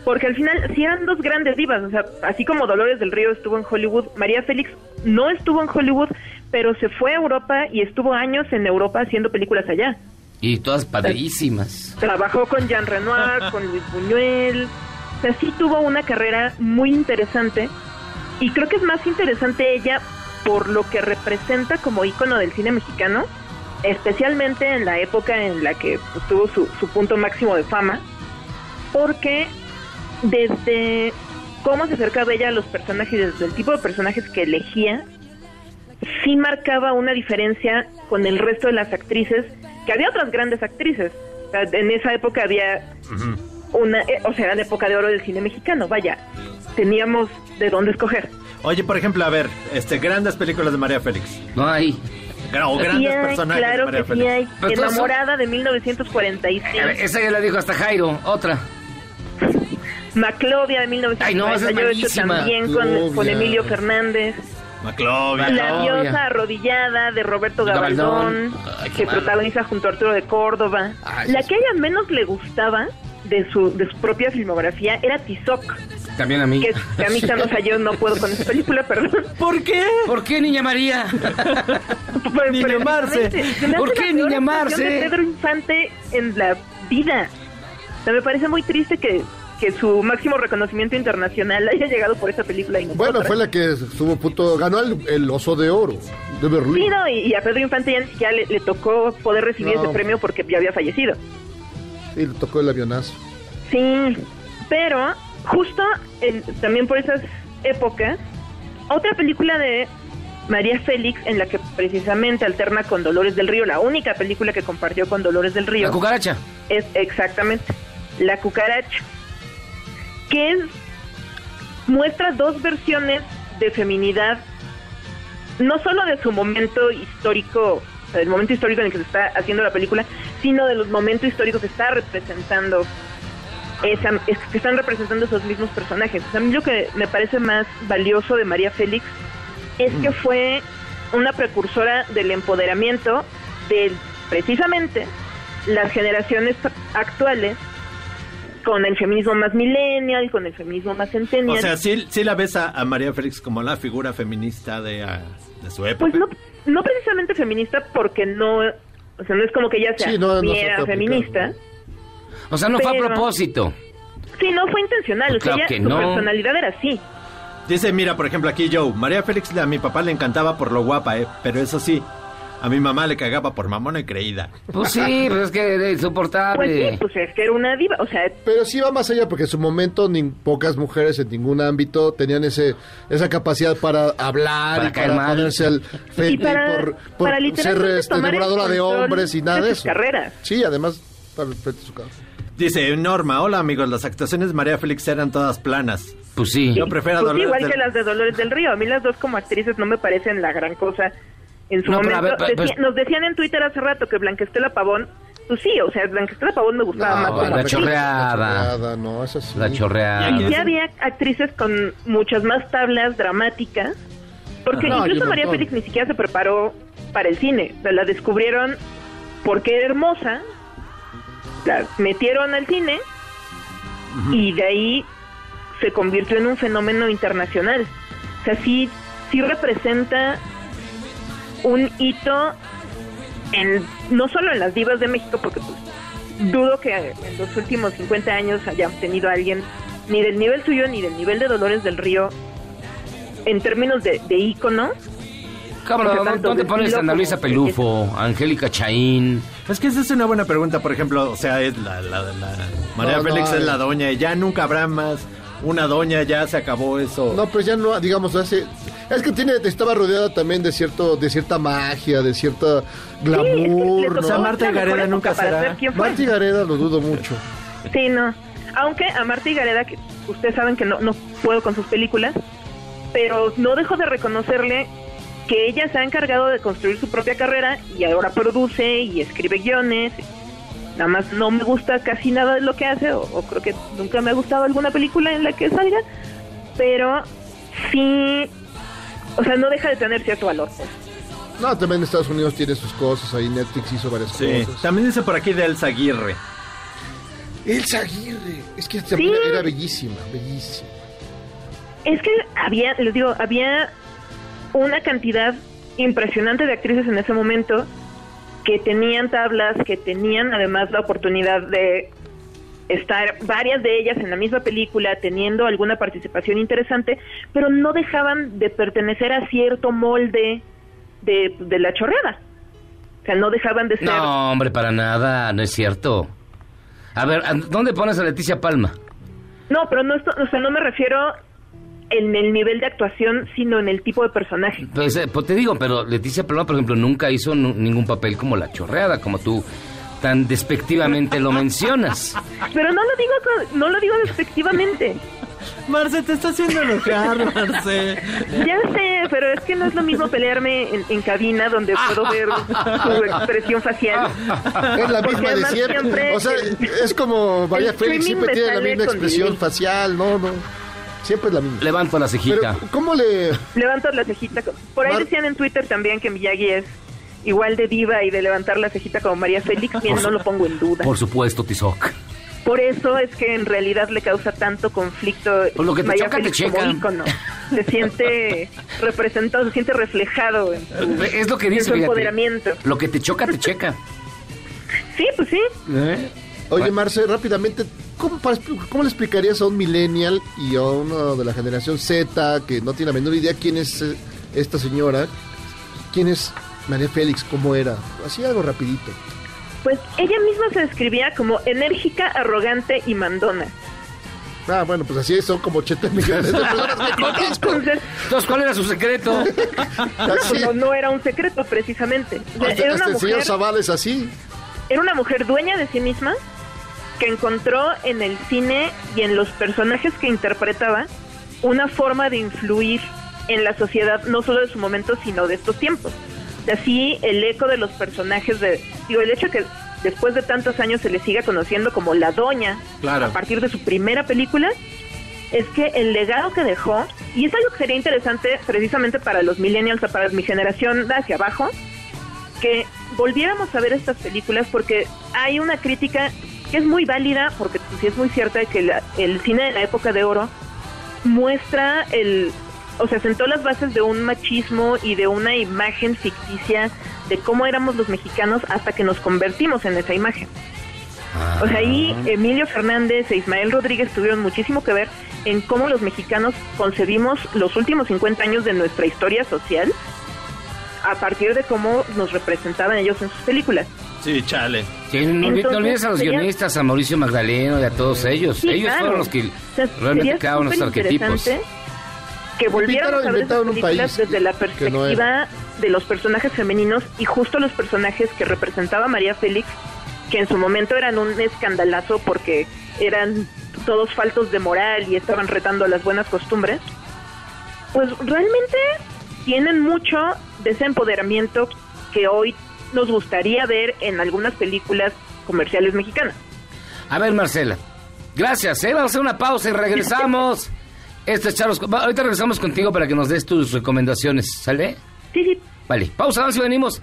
Porque al final sí eran dos grandes divas, o sea, así como Dolores del Río estuvo en Hollywood, María Félix no estuvo en Hollywood, pero se fue a Europa y estuvo años en Europa haciendo películas allá. Y todas padrísimas. Trabajó con Jean Renoir, con Luis Buñuel. O sea, sí tuvo una carrera muy interesante. Y creo que es más interesante ella por lo que representa como ícono del cine mexicano, especialmente en la época en la que pues, tuvo su, su punto máximo de fama, porque desde cómo se acercaba ella a los personajes, desde el tipo de personajes que elegía, sí marcaba una diferencia con el resto de las actrices, que había otras grandes actrices. O sea, en esa época había una, eh, o sea, era la época de oro del cine mexicano, vaya, teníamos de dónde escoger. Oye, por ejemplo, a ver, este, grandes películas de María Félix. No hay. O Sí grandes hay, personajes de claro María que sí Félix. hay. Todos son- Enamorada de 1946. A ver, esa ya la dijo hasta Jairo. Otra. Maclovia de Ay, no, esa es 1948 malísima. también con, Maclovia. con Emilio Fernández. Maclovia. La diosa arrodillada de Roberto Gabaldón. Ay, que malo. protagoniza junto a Arturo de Córdoba. la que a ella menos le gustaba de su, de su propia filmografía era Tizoc, También a mí. que, que a mí sea, yo no puedo con esa película, perdón. ¿Por qué? ¿Por qué, niña María? Niña Marce. ¿Por qué, niña Marce? de Pedro Infante en la vida. O sea, me parece muy triste que, que su máximo reconocimiento internacional haya llegado por esa película. Y no por Bueno, otra. fue la que estuvo punto, ganó el, el oso de oro de Berlín. Sí, no, y, y a Pedro Infante ya ni siquiera le, le tocó poder recibir No. ese premio porque ya había fallecido. Y le tocó el avionazo. Sí, pero justo en- también por esas épocas, otra película de María Félix en la que precisamente alterna con Dolores del Río, la única película que compartió con Dolores del Río. La cucaracha. Es exactamente La cucaracha, que es, muestra dos versiones de feminidad, no solo de su momento histórico, del momento histórico en el que se está haciendo la película, sino de los momentos históricos que está representando esa, es- que están representando esos mismos personajes. O sea, a mí lo que me parece más valioso de María Félix es que fue una precursora del empoderamiento de precisamente las generaciones actuales con el feminismo más millennial, con el feminismo más centennial. O sea, sí, sí la ves a, a María Félix como la figura feminista de, de su época. Pues no, no precisamente feminista porque no, o sea, no es como que ella sea Sí, no, no se O sea, no fue a Pero- propósito. Sí, no fue intencional, o sea, Claro ella- su no. personalidad era así. Dice, mira, por ejemplo, aquí Joe, María Félix a mi papá le encantaba por lo guapa, ¿eh? Pero eso sí, a mi mamá le cagaba por mamona y creída. Pues sí, pues es que es insoportable. Pues sí, pues es que era una diva, o sea, Pero sí va más allá porque en su momento ni pocas mujeres en ningún ámbito tenían ese esa capacidad para hablar Para y caer para mal. ponerse al frente Y para- por, por para ser este, tomar el devoradora de hombres y nada de eso. carreras. Sí, además para el frente de su casa. Dice Norma, hola amigos, las actuaciones de María Félix eran todas planas. Pues sí. Yo prefiero a pues Dolores igual del- que las de Dolores del Río. A mí las dos como actrices no me parecen la gran cosa. En su No, momento, ver, decía- pero- nos decían en Twitter hace rato que Blanquestela Pavón, pues sí, o sea, Blanquestela Pavón me gustaba más como la actriz. chorreada. no, eso sí. La chorreada. Y ya había actrices con muchas más tablas dramáticas, porque No, incluso María. Félix ni siquiera se preparó para el cine. O sea, la descubrieron porque era hermosa, la metieron al cine y de ahí se convirtió en un fenómeno internacional. O sea, sí, sí representa un hito en no solo en las divas de México, porque pues, dudo que en los últimos 50 años hayan tenido a alguien ni del nivel suyo ni del nivel de Dolores del Río en términos de, de ícono. Cabrón, ¿dónde- tanto ¿dónde de pones Ana Luisa Pelufo, Angélica Chaín? Es que esa es una buena pregunta, por ejemplo, o sea, es la, la, la- María No, no, Félix es eh. la doña y ya nunca habrá más una doña, ya se acabó eso. No, pues ya no, digamos, hace... Es que tiene, estaba rodeada también de cierto, de cierta magia, de cierta glamour, tocó ¿no? O sea, Marta mejor Gareda nunca para será. Marta y Gareda lo dudo mucho. Sí, no. Aunque a Marta y Gareda, que ustedes saben que no, no puedo con sus películas, pero no dejo de reconocerle que ella se ha encargado de construir su propia carrera y ahora produce y escribe guiones. Nada más no me gusta casi nada de lo que hace, o, o creo que nunca me ha gustado alguna película en la que salga, pero sí, o sea, no deja de tener cierto valor. pues. No, también Estados Unidos tiene sus cosas, ahí Netflix hizo varias Sí, cosas. también dice por aquí de Elsa Aguirre. Elsa Aguirre, es que también era bellísima, bellísima. Es que había, les digo, había una cantidad impresionante de actrices en ese momento que tenían tablas, que tenían además la oportunidad de estar varias de ellas en la misma película, teniendo alguna participación interesante, pero no dejaban de pertenecer a cierto molde de, de la chorreada. O sea, no dejaban de ser... No, hombre, para nada, no es cierto. A ver, ¿a- ¿dónde pones a Leticia Palma? No, pero no, esto- o sea, no me refiero en el nivel de actuación, sino en el tipo de personaje. Pues, eh, pues te digo, pero Leticia Paloma, por ejemplo, nunca hizo ningún papel como la chorreada, como tú tan despectivamente lo mencionas. Pero no lo digo, con- no lo digo despectivamente. Marce, te está haciendo enojar, Marce. Ya sé, pero es que no es lo mismo pelearme en, en cabina donde puedo ver su expresión facial. Es la misma de siempre. O sea, es como María Félix, siempre tiene la misma expresión facial, no, no. Siempre es la misma. Levanto la cejita. Pero, ¿cómo le...? Levanto la cejita. Por ahí Mar- decían en Twitter también que Miyagi es igual de diva y de levantar la cejita como María Félix. Bien, no su- lo pongo en duda. Por supuesto, Tizoc. Por eso es que en realidad le causa tanto conflicto Por lo que te María choca, te Félix como ícono. Se siente representado, se siente reflejado en su, Es lo que en dice, su fíjate. empoderamiento. Lo que te choca, te checa. Sí, pues sí. Oye, Marce, rápidamente, ¿cómo, ¿cómo le explicarías a un millennial y a uno de la generación Z que no tiene la menor idea quién es eh, esta señora? ¿Quién es María Félix? ¿Cómo era? Así algo rapidito. Pues ella misma se describía como enérgica, arrogante y mandona. Ah, bueno, pues así son como 80 millones de personas que. Entonces, Entonces, ¿cuál era su secreto? no, no, no era un secreto precisamente. O sea, Hasta, era, hasta una el señor Zavala es así. era una mujer dueña de sí misma que encontró en el cine y en los personajes que interpretaba una forma de influir en la sociedad, no solo de su momento, sino de estos tiempos. Así el eco de los personajes, de, digo, el hecho que después de tantos años se le siga conociendo como la doña, Claro. a partir de su primera película, es que el legado que dejó, y es algo que sería interesante precisamente para los millennials, o para mi generación de hacia abajo, que volviéramos a ver estas películas porque hay una crítica que es muy válida, porque sí es muy cierta de que la- el cine de la época de oro muestra el, o sea, sentó las bases de un machismo y de una imagen ficticia de cómo éramos los mexicanos hasta que nos convertimos en esa imagen. O sea, ahí Emilio Fernández e Ismael Rodríguez tuvieron muchísimo que ver en cómo los mexicanos concebimos los últimos 50 años de nuestra historia social a partir de cómo nos representaban ellos en sus películas. Sí, chale. Sí, no, olvides a los sería- guionistas, a Mauricio Magdaleno y a todos ellos. Sí, ellos claro. fueron los que O sea, realmente crearon los arquetipos. Que volviéramos a ver esas películas país desde la no perspectiva de los personajes femeninos y justo los personajes que representaba María Félix, que en su momento eran un escandalazo porque eran todos faltos de moral y estaban retando las buenas costumbres, pues realmente tienen mucho de ese empoderamiento que hoy nos gustaría ver en algunas películas comerciales mexicanas. A ver, Marcela. Gracias, ¿eh? Vamos a hacer una pausa y regresamos. Este es Charlos. Ahorita regresamos contigo para que nos des tus recomendaciones, ¿sale? Sí, sí. Vale, pausa, vamos y venimos.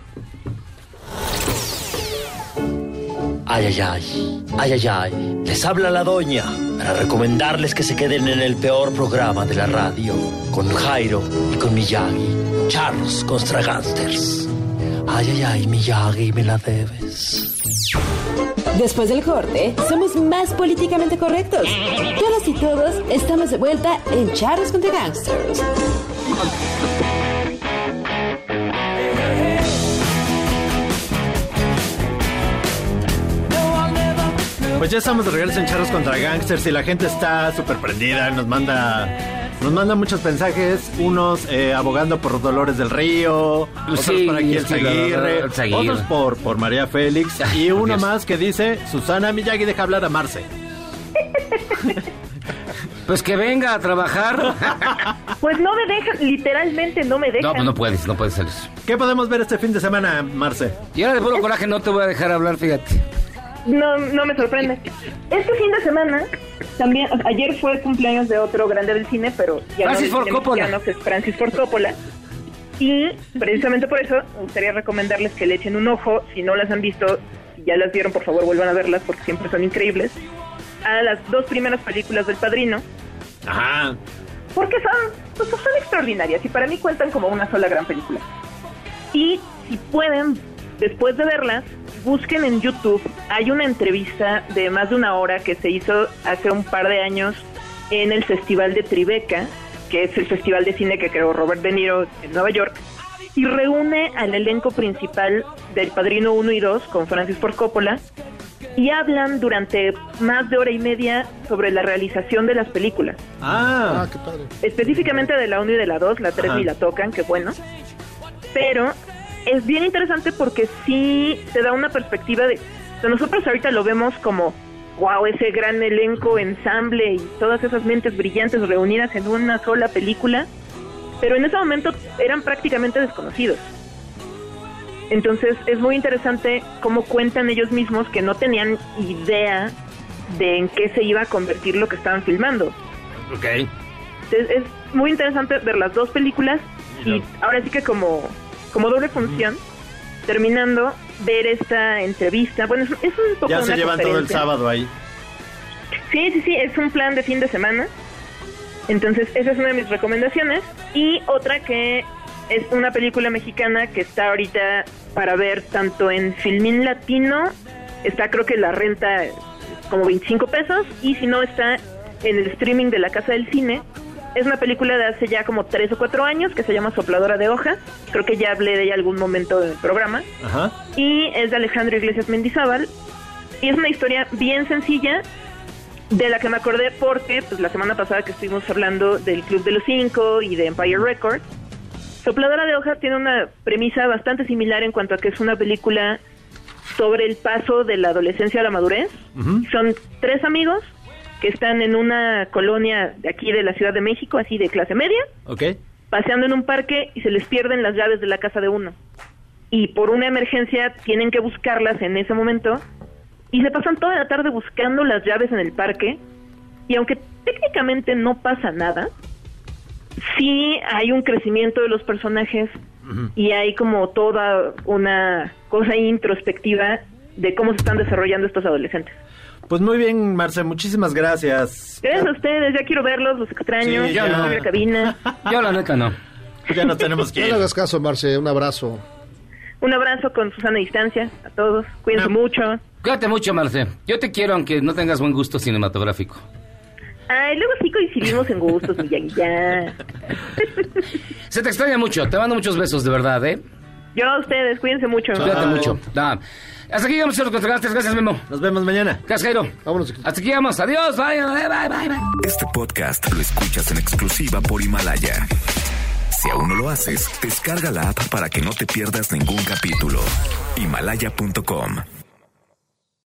Ay, ay, ay, ay, ay, ay. Les habla la doña para recomendarles que se queden en el peor programa de la radio, con Jairo y con Miyagi, Charlos contra Gangsters. Ay, ay, ay, Miyagi, me la debes. Después del corte, somos más políticamente correctos. Todas y todos estamos de vuelta en Charles contra Gangsters. Pues ya estamos de regreso en Charros contra Gangsters y la gente está súper prendida, nos manda nos manda muchos mensajes, unos eh, abogando por Dolores del Río, otros Sí, por aquí el sí, otros por, por María Félix y uno más que dice Susana Miyagi deja hablar a Marce. Pues que venga a trabajar. Pues no me dejan, literalmente no me dejan. No, pues no puedes, no puedes salir. ¿Qué podemos ver este fin de semana, Marce? Y ahora de puro coraje no te voy a dejar hablar, fíjate. No, no me sorprende. Este fin de semana, también, ayer fue el cumpleaños de otro grande del cine, pero ya Francis no Ford Coppola. que es Francis Ford Coppola. Y precisamente por eso me gustaría recomendarles que le echen un ojo, si no las han visto, si ya las vieron, por favor vuelvan a verlas porque siempre son increíbles, a las dos primeras películas del Padrino, Ajá. porque son, pues, son extraordinarias y para mí cuentan como una sola gran película. Y si pueden, después de verlas, busquen en YouTube. Hay una entrevista de más de una hora que se hizo hace un par de años en el Festival de Tribeca, que es el festival de cine que creó Robert De Niro en Nueva York, y reúne al elenco principal del Padrino 1 y 2 con Francis Ford Coppola y hablan durante más de hora y media sobre la realización de las películas. Ah, qué padre. Específicamente de la 1 y de la 2, la 3 Ajá. ni la tocan, qué bueno. Pero es bien interesante porque sí te da una perspectiva de... o sea, nosotros ahorita lo vemos como, wow, ese gran elenco, ensamble y todas esas mentes brillantes reunidas en una sola película. Pero en ese momento eran prácticamente desconocidos. Entonces es muy interesante cómo cuentan ellos mismos que no tenían idea de en qué se iba a convertir lo que estaban filmando. Ok. Es, es muy interesante ver las dos películas y ahora sí que como, como doble función, terminando, ver esta entrevista. Bueno, es, es un poco Ya se una llevan todo el sábado ahí. Sí, sí, sí, es un plan de fin de semana. Entonces, esa es una de mis recomendaciones. Y otra que es una película mexicana que está ahorita para ver tanto en Filmin Latino, está creo que la renta como 25 pesos, y si no está en el streaming de la Casa del Cine. Es una película de hace ya como 3 o 4 años que se llama Sopladora de Hojas. Creo que ya hablé de ella algún momento del programa Ajá. y es de Alejandro Iglesias Mendizábal y es una historia bien sencilla de la que me acordé porque pues la semana pasada que estuvimos hablando del Club de los Cinco y de Empire Records Sopladora de Hojas tiene una premisa bastante similar en cuanto a que es una película sobre el paso de la adolescencia a la madurez son tres amigos que están en una colonia de aquí de la Ciudad de México así de clase media Ok. paseando en un parque y se les pierden las llaves de la casa de uno. Y por una emergencia tienen que buscarlas en ese momento. Y se pasan toda la tarde buscando las llaves en el parque. Y aunque técnicamente no pasa nada, sí hay un crecimiento de los personajes y hay como toda una cosa introspectiva de cómo se están desarrollando estos adolescentes. Pues muy bien, Marce, muchísimas gracias. Gracias a ustedes, ya quiero verlos, los extraño, Sí, ya no la cabina. Yo la neta no. Ya nos tenemos que No ir. le hagas caso, Marce. Un abrazo. Un abrazo con Susana Distancia a todos, cuídense mucho. Cuídate mucho, Marce. Yo te quiero aunque no tengas buen gusto cinematográfico. Ay, luego sí coincidimos en gustos, Miyagi, ya. Se te extraña mucho. Te mando muchos besos, de verdad, ¿eh? Yo a ustedes, cuídense mucho. Cuídate mucho. Da. Hasta aquí llegamos, señor Contragantes. Gracias, Memo. Nos vemos mañana. Gracias, Jairo. Vámonos. Hasta aquí llegamos. Adiós. Bye, bye, bye, bye. bye. Este podcast lo escuchas en exclusiva por Himalaya. Si aún no lo haces, descarga la app para que no te pierdas ningún capítulo. Himalaya.com